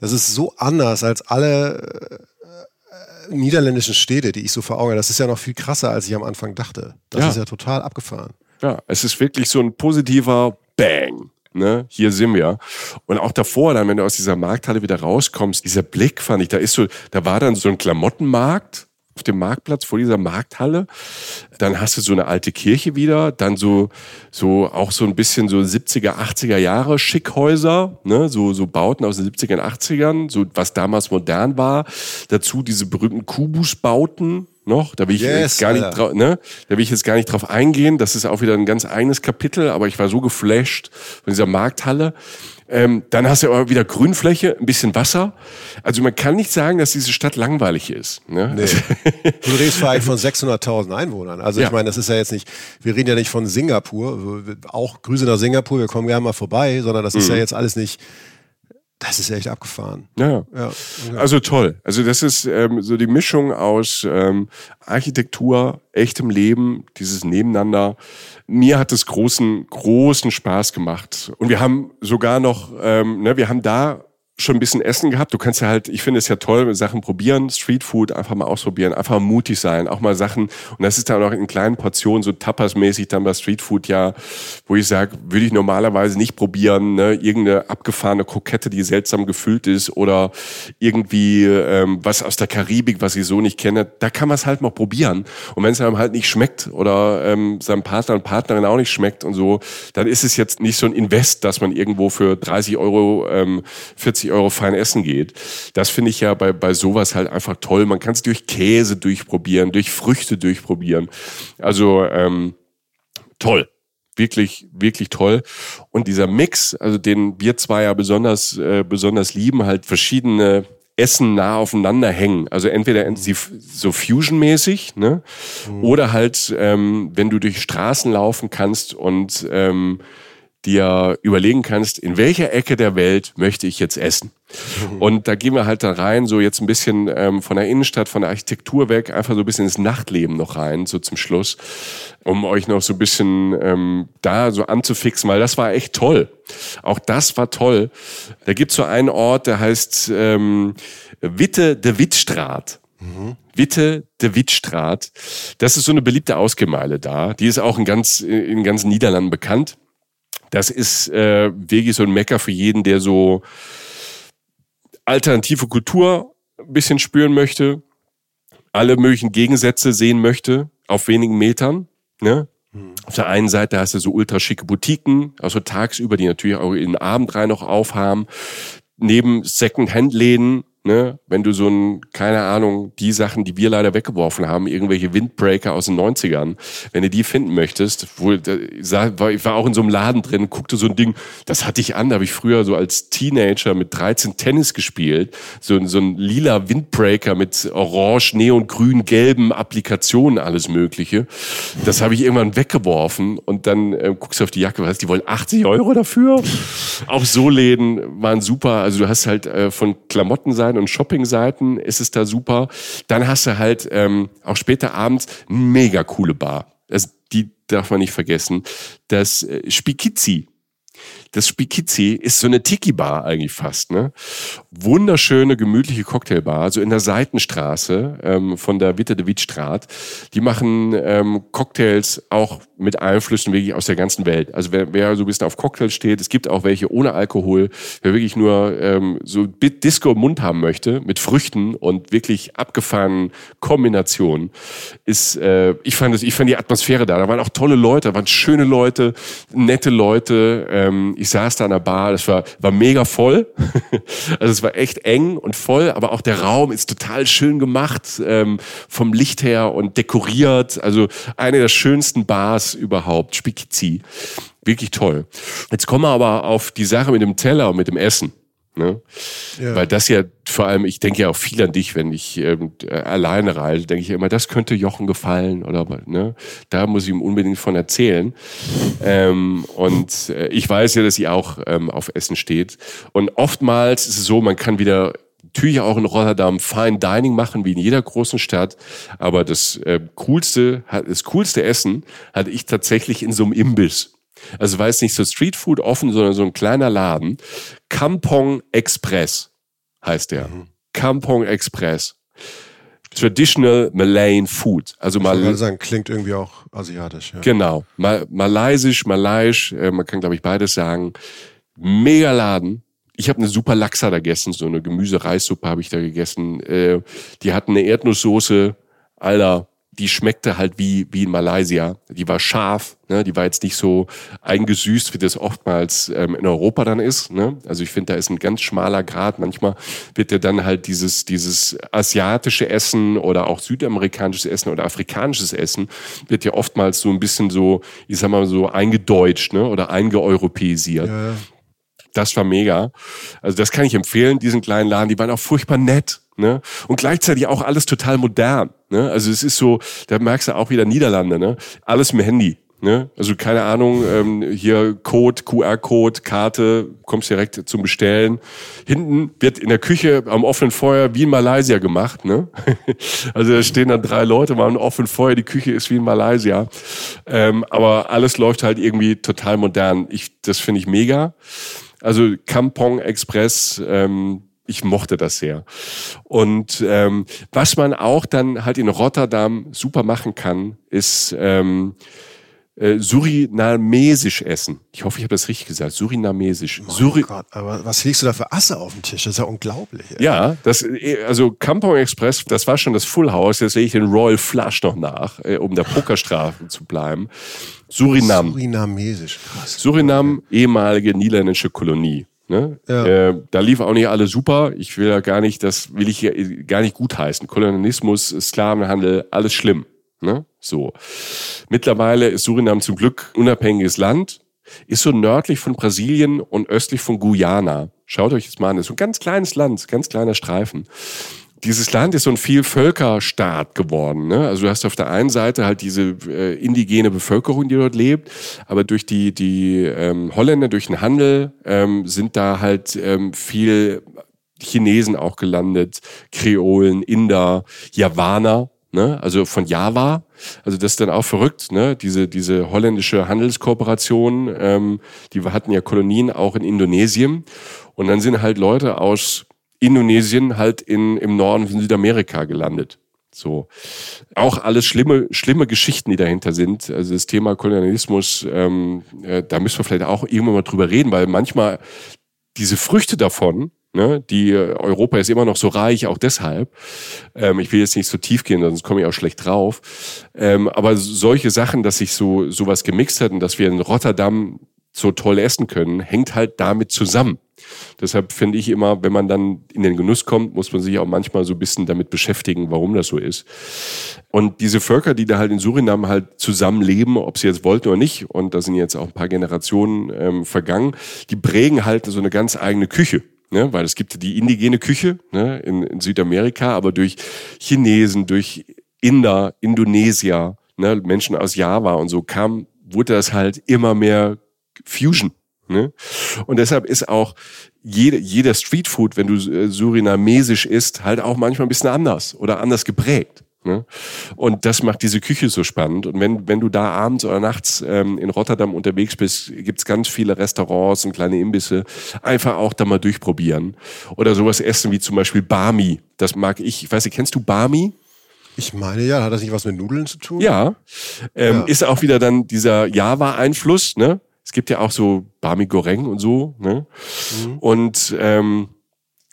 das ist so anders als alle äh, niederländischen Städte, die ich so vor Augen habe. Das ist ja noch viel krasser, als ich am Anfang dachte. Das Ja. ist ja total abgefahren. Ja, es ist wirklich so ein positiver Bang. ne, hier sind wir. Und auch davor, dann, wenn du aus dieser Markthalle wieder rauskommst, dieser Blick fand ich, da ist so, da war dann so ein Klamottenmarkt auf dem Marktplatz vor dieser Markthalle. Dann hast du so eine alte Kirche wieder, dann so, so auch so ein bisschen so 70er, 80er Jahre Schickhäuser, ne, so, so Bauten aus den 70er 80ern, so was damals modern war. Dazu diese berühmten Kubus-Bauten, noch. Da will ich Yes, jetzt gar nicht Alter. drauf, ne? Da will ich jetzt gar nicht drauf eingehen. Das ist auch wieder ein ganz eigenes Kapitel, aber ich war so geflasht von dieser Markthalle. Ähm, dann hast du aber wieder Grünfläche, ein bisschen Wasser. Also man kann nicht sagen, dass diese Stadt langweilig ist. Ne? Nee. Du redest vielleicht von 600.000 Einwohnern. Also Ja. ich meine, das ist ja jetzt nicht, wir reden ja nicht von Singapur, auch Grüße nach Singapur, wir kommen gerne mal vorbei, sondern das ist ja jetzt alles nicht, das ist echt abgefahren. Ja. Ja. Also toll. Also das ist ähm, so die Mischung aus ähm, Architektur, echtem Leben, dieses Nebeneinander. Mir hat es großen, großen Spaß gemacht. Und wir haben sogar noch, ähm, ne, wir haben da schon ein bisschen Essen gehabt. Du kannst ja halt, ich finde es ja toll, Sachen probieren, Streetfood einfach mal ausprobieren, einfach mutig sein, auch mal Sachen. Und das ist dann auch in kleinen Portionen, so Tapas-mäßig dann bei Streetfood ja, wo ich sage, würde ich normalerweise nicht probieren, ne? irgendeine abgefahrene Kokette, die seltsam gefüllt ist oder irgendwie ähm, was aus der Karibik, was ich so nicht kenne. Da kann man es halt mal probieren. Und wenn es einem halt nicht schmeckt oder ähm, seinem Partner und Partnerin auch nicht schmeckt und so, dann ist es jetzt nicht so ein Invest, dass man irgendwo für 30 Euro, ähm, 40 Euro fein essen geht. Das finde ich ja bei, bei sowas halt einfach toll. Man kann es durch Käse durchprobieren, durch Früchte durchprobieren. Also ähm, toll. Wirklich, wirklich toll. Und dieser Mix, also den wir zwei ja besonders, äh, besonders lieben, halt verschiedene Essen nah aufeinander hängen. Also entweder so Fusion-mäßig, ne? Oder halt, ähm, wenn du durch Straßen laufen kannst und ähm, dir überlegen kannst, in welcher Ecke der Welt möchte ich jetzt essen. Und da gehen wir halt da rein, so jetzt ein bisschen ähm, von der Innenstadt, von der Architektur weg, einfach so ein bisschen ins Nachtleben noch rein, so zum Schluss, um euch noch so ein bisschen ähm, da so anzufixen, weil das war echt toll. Auch das war toll. Da gibt's so einen Ort, der heißt ähm, Witte de Wittstraat. Witte de Wittstraat. Das ist so eine beliebte Ausgemeile da. Die ist auch in ganz, in ganz Niederlanden bekannt. Das ist äh, wirklich so ein Mecker für jeden, der so alternative Kultur ein bisschen spüren möchte, alle möglichen Gegensätze sehen möchte auf wenigen Metern. Ne? Auf der einen Seite hast du so ultra schicke Boutiquen, also tagsüber, die natürlich auch in den Abend rein noch aufhaben. Neben Second-Hand-Läden, ne, wenn du so ein, keine Ahnung, die Sachen, die wir leider weggeworfen haben, irgendwelche Windbreaker aus den 90ern, wenn du die finden möchtest, wo, ich war auch in so einem Laden drin, guckte so ein Ding, das hatte ich an, da habe ich früher so als Teenager mit 13 Tennis gespielt, so, ein- so ein lila Windbreaker mit orange, neon, grün, gelben Applikationen, alles mögliche. Das habe ich irgendwann weggeworfen und dann äh, guckst du auf die Jacke, was, die wollen 80 Euro dafür? Auch so Läden waren super, also du hast halt äh, von Klamottenseiten und Shoppingseiten ist es da super. Dann hast du halt ähm, auch später abends mega coole Bar. Das, die darf man nicht vergessen. Das äh, Spikizzi. Das Spikizzi ist so eine Tiki-Bar eigentlich fast, ne? Wunderschöne, gemütliche Cocktailbar, so in der Seitenstraße ähm, von der Witte de Wittstraat. Die machen ähm, Cocktails auch mit Einflüssen wirklich aus der ganzen Welt. Also wer, wer so ein bisschen auf Cocktails steht, es gibt auch welche ohne Alkohol, wer wirklich nur ähm, so Disco im Mund haben möchte, mit Früchten und wirklich abgefahrenen Kombinationen, ist, äh, ich fand es, ich fand die Atmosphäre da, da waren auch tolle Leute, da waren schöne Leute, nette Leute, ähm, ich saß da an der Bar, das war, war mega voll. also es war echt eng und voll, aber auch der Raum ist total schön gemacht, ähm, vom Licht her und dekoriert. Also eine der schönsten Bars überhaupt, Spikizzi. Wirklich toll. Jetzt kommen wir aber auf die Sache mit dem Teller und mit dem Essen. Ne? Ja. Weil das ja vor allem, ich denke ja auch viel an dich, wenn ich ähm, äh, alleine reise, denke ich immer, das könnte Jochen gefallen oder ne? Da muss ich ihm unbedingt von erzählen. Ähm, und äh, ich weiß ja, dass sie auch ähm, auf Essen steht. Und oftmals ist es so, man kann wieder natürlich auch in Rotterdam Fine Dining machen, wie in jeder großen Stadt. Aber das äh, coolste, das coolste Essen hatte ich tatsächlich in so einem Imbiss. Also war es nicht so Streetfood offen, sondern so ein kleiner Laden. Kampong Express heißt der. Kampong Express. Traditional Malayan Food. Also Ich mal gerade sagen, klingt irgendwie auch asiatisch. Ja. Genau. Mal, Malaysisch, Malaiisch, äh, man kann glaube ich beides sagen. Mega Laden. Ich habe eine super Lachsa da gegessen, so eine Gemüse-Reissuppe habe ich da gegessen. Äh, die hatten eine Erdnusssoße, Alter, die schmeckte halt wie, wie in Malaysia. Die war scharf, ne? die war jetzt nicht so eingesüßt, wie das oftmals ähm, in Europa dann ist. Ne? Also ich finde, da ist ein ganz schmaler Grad. Manchmal wird ja dann halt dieses, dieses asiatische Essen oder auch südamerikanisches Essen oder afrikanisches Essen wird ja oftmals so ein bisschen so, ich sag mal so eingedeutscht ne? oder eingeeuropäisiert. Ja, ja. Das war mega. Also das kann ich empfehlen, diesen kleinen Laden. Die waren auch furchtbar nett. Ne? Und gleichzeitig auch alles total modern. Ne? Also es ist so, da merkst du auch wieder Niederlande, ne? Alles mit Handy. Ne? Also keine Ahnung, ähm, hier Code, QR-Code, Karte, kommst direkt zum Bestellen. Hinten wird in der Küche am offenen Feuer wie in Malaysia gemacht. Ne? Also da stehen dann drei Leute mal am offenen Feuer, die Küche ist wie in Malaysia. Ähm, aber alles läuft halt irgendwie total modern. Ich, das finde ich mega. Also Kampong Express, ähm, ich mochte das sehr. Und ähm, was man auch dann halt in Rotterdam super machen kann, ist ähm, äh, surinamesisch essen. Ich hoffe, ich habe das richtig gesagt. Surinamesisch. Oh Suri Gott, aber was legst du da für Asse auf dem Tisch? Das ist ja unglaublich. Ey. ja, das, äh, also Kampong Express, das war schon das Full House. Jetzt lege ich den Royal Flush noch nach, äh, um der Pokerstrafe zu bleiben. Surinam. Surinamesisch, krass. Surinam, ehemalige niederländische Kolonie. Ne? Ja. Äh, da lief auch nicht alles super. Ich will ja gar nicht, das will ich hier gar nicht gutheißen. Kolonialismus, Sklavenhandel, alles schlimm. Ne? So. Mittlerweile ist Surinam zum Glück unabhängiges Land, ist so nördlich von Brasilien und östlich von Guyana. Schaut euch das mal an. Das ist so ein ganz kleines Land, ganz kleiner Streifen dieses Land ist so ein Vielvölkerstaat geworden. Ne? Also du hast auf der einen Seite halt diese äh, indigene Bevölkerung, die dort lebt, aber durch die, die ähm, Holländer, durch den Handel ähm, sind da halt ähm, viel Chinesen auch gelandet, Kreolen, Inder, Javaner, ne? also von Java. Also das ist dann auch verrückt, ne? diese, diese holländische Handelskooperation, ähm, die hatten ja Kolonien auch in Indonesien. Und dann sind halt Leute aus Indonesien halt in, im Norden von Südamerika gelandet. So. Auch alles schlimme, schlimme Geschichten, die dahinter sind. Also das Thema Kolonialismus, ähm, äh, da müssen wir vielleicht auch irgendwann mal drüber reden, weil manchmal diese Früchte davon, ne, die äh, Europa ist immer noch so reich, auch deshalb. Ähm, ich will jetzt nicht so tief gehen, sonst komme ich auch schlecht drauf. Ähm, aber solche Sachen, dass sich so sowas gemixt hat und dass wir in Rotterdam so toll essen können, hängt halt damit zusammen. Deshalb finde ich immer, wenn man dann in den Genuss kommt, muss man sich auch manchmal so ein bisschen damit beschäftigen, warum das so ist. Und diese Völker, die da halt in Suriname halt zusammenleben, ob sie jetzt wollten oder nicht, und da sind jetzt auch ein paar Generationen ähm, vergangen, die prägen halt so eine ganz eigene Küche. Ne? Weil es gibt die indigene Küche ne? in, in Südamerika, aber durch Chinesen, durch Inder, Indonesier, ne? Menschen aus Java und so kam, wurde das halt immer mehr Fusion. Ne? Und deshalb ist auch jede, jeder Streetfood, wenn du äh, surinamesisch isst, halt auch manchmal ein bisschen anders oder anders geprägt. Ne? Und das macht diese Küche so spannend. Und wenn, wenn du da abends oder nachts ähm, in Rotterdam unterwegs bist, gibt's ganz viele Restaurants und kleine Imbisse. Einfach auch da mal durchprobieren. Oder sowas essen wie zum Beispiel Bami. Das mag ich. Ich weiß nicht, kennst du Bami? Ich meine ja, hat das nicht was mit Nudeln zu tun? Ja. Ähm, Ja. Ist auch wieder dann dieser Java-Einfluss, ne? Es gibt ja auch so Bami Goreng und so, ne? Und ähm,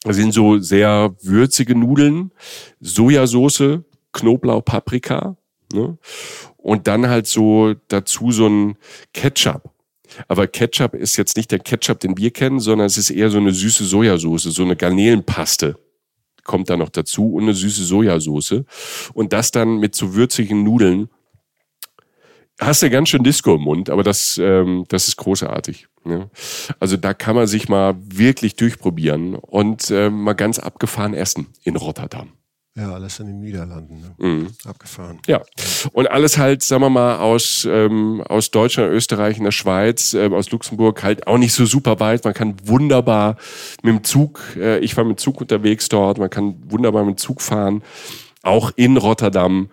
das sind so sehr würzige Nudeln, Sojasauce, Knoblauch, Paprika, ne? Und dann halt so dazu so ein Ketchup. Aber Ketchup ist jetzt nicht der Ketchup, den wir kennen, sondern es ist eher so eine süße Sojasauce, so eine Garnelenpaste kommt da noch dazu und eine süße Sojasauce. Und das dann mit so würzigen Nudeln. Hast du ganz schön Disco im Mund, aber das, ähm, das ist großartig. Ne? Also da kann man sich mal wirklich durchprobieren und ähm, mal ganz abgefahren essen in Rotterdam. Ja, alles in den Niederlanden. Ne? Mhm. Abgefahren. Ja, und alles halt, sagen wir mal, aus, ähm, aus Deutschland, Österreich, in der Schweiz, ähm, aus Luxemburg halt auch nicht so super weit. Man kann wunderbar mit dem Zug, äh, ich war mit dem Zug unterwegs dort, man kann wunderbar mit dem Zug fahren, auch in Rotterdam.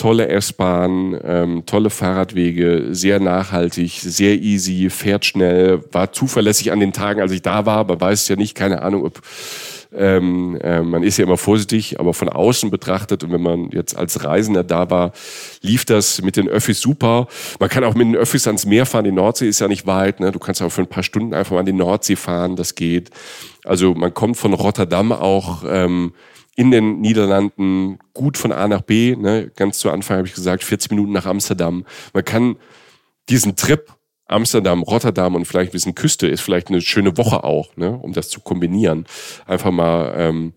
Tolle S-Bahn, ähm, tolle Fahrradwege, sehr nachhaltig, sehr easy, fährt schnell, war zuverlässig an den Tagen, als ich da war, aber weiß ja nicht, keine Ahnung, ob Ähm, äh, man ist ja immer vorsichtig, aber von außen betrachtet und wenn man jetzt als Reisender da war, lief das mit den Öffis super. Man kann auch mit den Öffis ans Meer fahren. Die Nordsee ist ja nicht weit. Ne? Du kannst auch für ein paar Stunden einfach mal an die Nordsee fahren. Das geht. Also man kommt von Rotterdam auch ähm, in den Niederlanden gut von A nach B. Ne? Ganz zu Anfang habe ich gesagt, 40 Minuten nach Amsterdam. Man kann diesen Trip Amsterdam, Rotterdam und vielleicht ein bisschen Küste ist vielleicht eine schöne Woche auch, ne? um das zu kombinieren. Einfach mal ähm,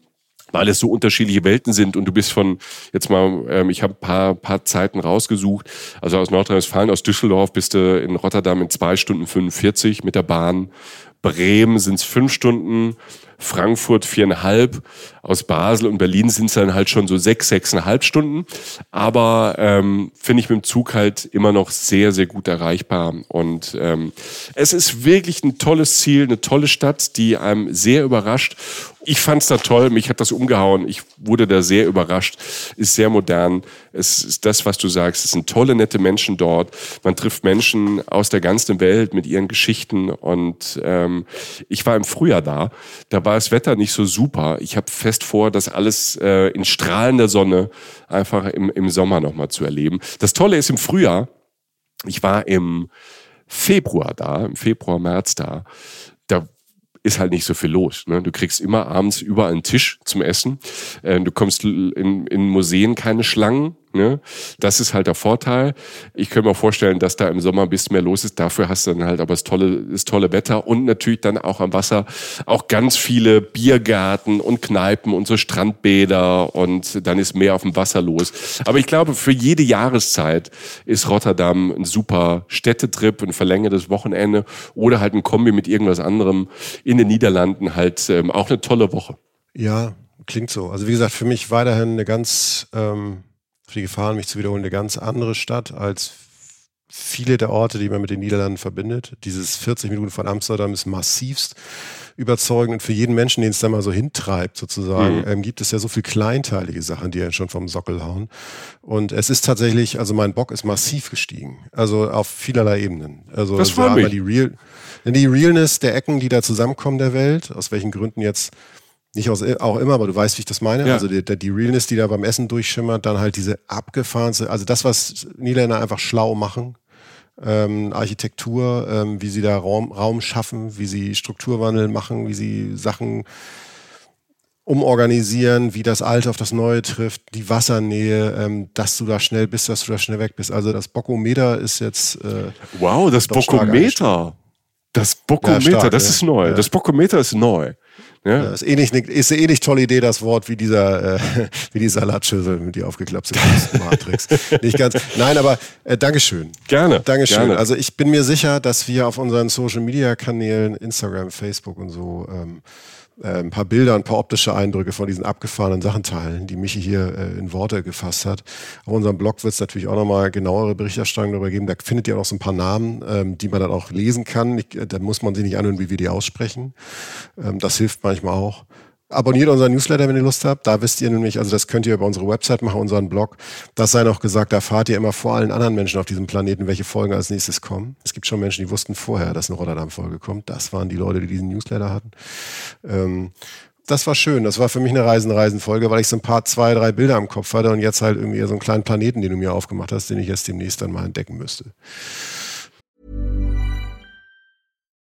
weil es so unterschiedliche Welten sind und du bist von jetzt mal, ähm, ich habe ein paar, paar Zeiten rausgesucht, also aus Nordrhein-Westfalen, aus Düsseldorf bist du in Rotterdam in zwei Stunden 45 mit der Bahn, Bremen sind es fünf Stunden, Frankfurt viereinhalb, aus Basel und Berlin sind es dann halt schon so sechs, sechseinhalb Stunden. Aber ähm, finde ich mit dem Zug halt immer noch sehr, sehr gut erreichbar. Und ähm, es ist wirklich ein tolles Ziel, eine tolle Stadt, die einem sehr überrascht. Ich fand's da toll, mich hat das umgehauen. Ich wurde da sehr überrascht. Ist sehr modern. Es ist das, was du sagst. Es sind tolle, nette Menschen dort. Man trifft Menschen aus der ganzen Welt mit ihren Geschichten. Und ähm, ich war im Frühjahr da. Da war das Wetter nicht so super. Ich habe fest vor, das alles äh, in strahlender Sonne einfach im, im Sommer nochmal zu erleben. Das Tolle ist im Frühjahr, ich war im Februar da, im Februar, März da, da ist halt nicht so viel los. Ne? Du kriegst immer abends überall einen Tisch zum Essen. Äh, du kommst in, in Museen keine Schlangen. Ne? Das ist halt der Vorteil. Ich könnte mir vorstellen, dass da im Sommer ein bisschen mehr los ist. Dafür hast du dann halt aber das tolle, das tolle Wetter und natürlich dann auch am Wasser auch ganz viele Biergarten und Kneipen und so Strandbäder und dann ist mehr auf dem Wasser los. Aber ich glaube, für jede Jahreszeit ist Rotterdam ein super Städtetrip, ein verlängertes Wochenende oder halt ein Kombi mit irgendwas anderem in den Niederlanden halt ähm, auch eine tolle Woche. Ja, klingt so. Also wie gesagt, für mich weiterhin eine ganz ähm für die Gefahren, mich zu wiederholen, eine ganz andere Stadt als viele der Orte, die man mit den Niederlanden verbindet. Dieses 40 Minuten von Amsterdam ist massivst überzeugend und für jeden Menschen, den es da mal so hintreibt, sozusagen, mhm. ähm, gibt es ja so viel kleinteilige Sachen, die einen schon vom Sockel hauen. Und es ist tatsächlich, also mein Bock ist massiv gestiegen. Also auf vielerlei Ebenen. Also das freut mich. Die, Real, die Realness der Ecken, die da zusammenkommen der Welt, aus welchen Gründen jetzt nicht aus, auch immer, aber du weißt, wie ich das meine. Ja. Also die, die Realness, die da beim Essen durchschimmert, dann halt diese abgefahrenste, also das, was Niederländer einfach schlau machen, ähm, Architektur, ähm, wie sie da Raum, Raum schaffen, wie sie Strukturwandel machen, wie sie Sachen umorganisieren, wie das Alte auf das Neue trifft, die Wassernähe, ähm, dass du da schnell bist, dass du da schnell weg bist. Also das Bokometer ist jetzt. Äh, wow, das Bokometer. Das Bokometer, ja, stark, das ja. ist neu. Ja. Das Bokometer ist neu. Ja. Ist, eh nicht, ist eh nicht tolle Idee, das Wort wie dieser, äh, wie die Salatschüssel mit die aufgeklappte Matrix. nicht ganz. Nein, aber äh, Dankeschön. Gerne. Dankeschön. Gerne. Also ich bin mir sicher, dass wir auf unseren Social Media Kanälen, Instagram, Facebook und so, ähm, äh, ein paar Bilder, ein paar optische Eindrücke von diesen abgefahrenen Sachen teilen, die Michi hier äh, in Worte gefasst hat. Auf unserem Blog wird es natürlich auch nochmal genauere Berichterstattung darüber geben. Da findet ihr auch noch so ein paar Namen, ähm, die man dann auch lesen kann. Ich, äh, da muss man sie nicht anhören, wie wir die aussprechen. Ähm, das hilft manchmal auch. Abonniert unseren Newsletter, wenn ihr Lust habt. Da wisst ihr nämlich, also das könnt ihr über unsere Website machen, unseren Blog. Das sei noch gesagt, da erfahrt ihr immer vor allen anderen Menschen auf diesem Planeten, welche Folgen als nächstes kommen. Es gibt schon Menschen, die wussten vorher, dass eine Rotterdam-Folge kommt. Das waren die Leute, die diesen Newsletter hatten. Ähm, das war schön. Das war für mich eine Reisen-Reisen-Folge, weil ich so ein paar, zwei, drei Bilder im Kopf hatte und jetzt halt irgendwie so einen kleinen Planeten, den du mir aufgemacht hast, den ich jetzt demnächst dann mal entdecken müsste.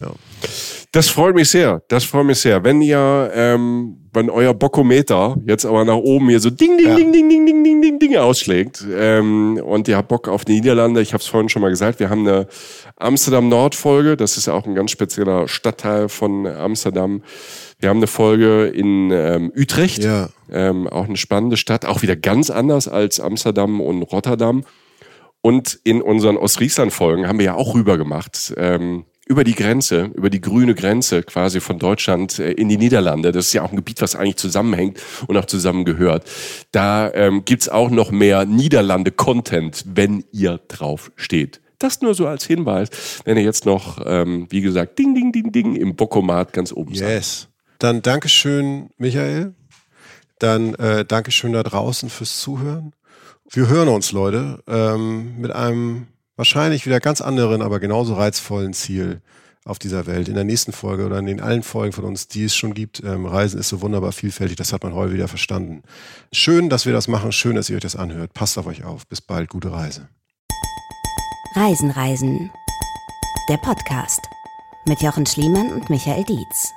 Ja. Das freut mich sehr. Das freut mich sehr. Wenn ihr, ähm, wenn euer Bockometer jetzt aber nach oben hier so ding, ding, ja. ding, ding, ding, ding, ding, ding, ding ausschlägt ähm, und ihr habt Bock auf die Niederlande, ich habe es vorhin schon mal gesagt, wir haben eine Amsterdam-Nord-Folge. Das ist auch ein ganz spezieller Stadtteil von Amsterdam. Wir haben eine Folge in ähm, Utrecht, ja. ähm, auch eine spannende Stadt, auch wieder ganz anders als Amsterdam und Rotterdam. Und in unseren Ostfriesland-Folgen haben wir ja auch rüber gemacht. Ähm, über die Grenze, über die grüne Grenze quasi von Deutschland äh, in die Niederlande. Das ist ja auch ein Gebiet, was eigentlich zusammenhängt und auch zusammengehört. Da ähm, gibt's auch noch mehr Niederlande-Content, wenn ihr drauf steht. Das nur so als Hinweis, wenn ihr jetzt noch, ähm, wie gesagt, ding, ding, ding, ding im Bockomat ganz oben seid. Yes. Dann Dankeschön, Michael. Dann äh, Dankeschön da draußen fürs Zuhören. Wir hören uns, Leute, ähm, mit einem wahrscheinlich wieder ganz anderen, aber genauso reizvollen Ziel auf dieser Welt. In der nächsten Folge oder in den allen Folgen von uns, die es schon gibt. Ähm, Reisen ist so wunderbar vielfältig, das hat man heute wieder verstanden. Schön, dass wir das machen, schön, dass ihr euch das anhört. Passt auf euch auf. Bis bald, gute Reise. Reisen, Reisen. Der Podcast mit Jochen Schliemann und Michael Dietz.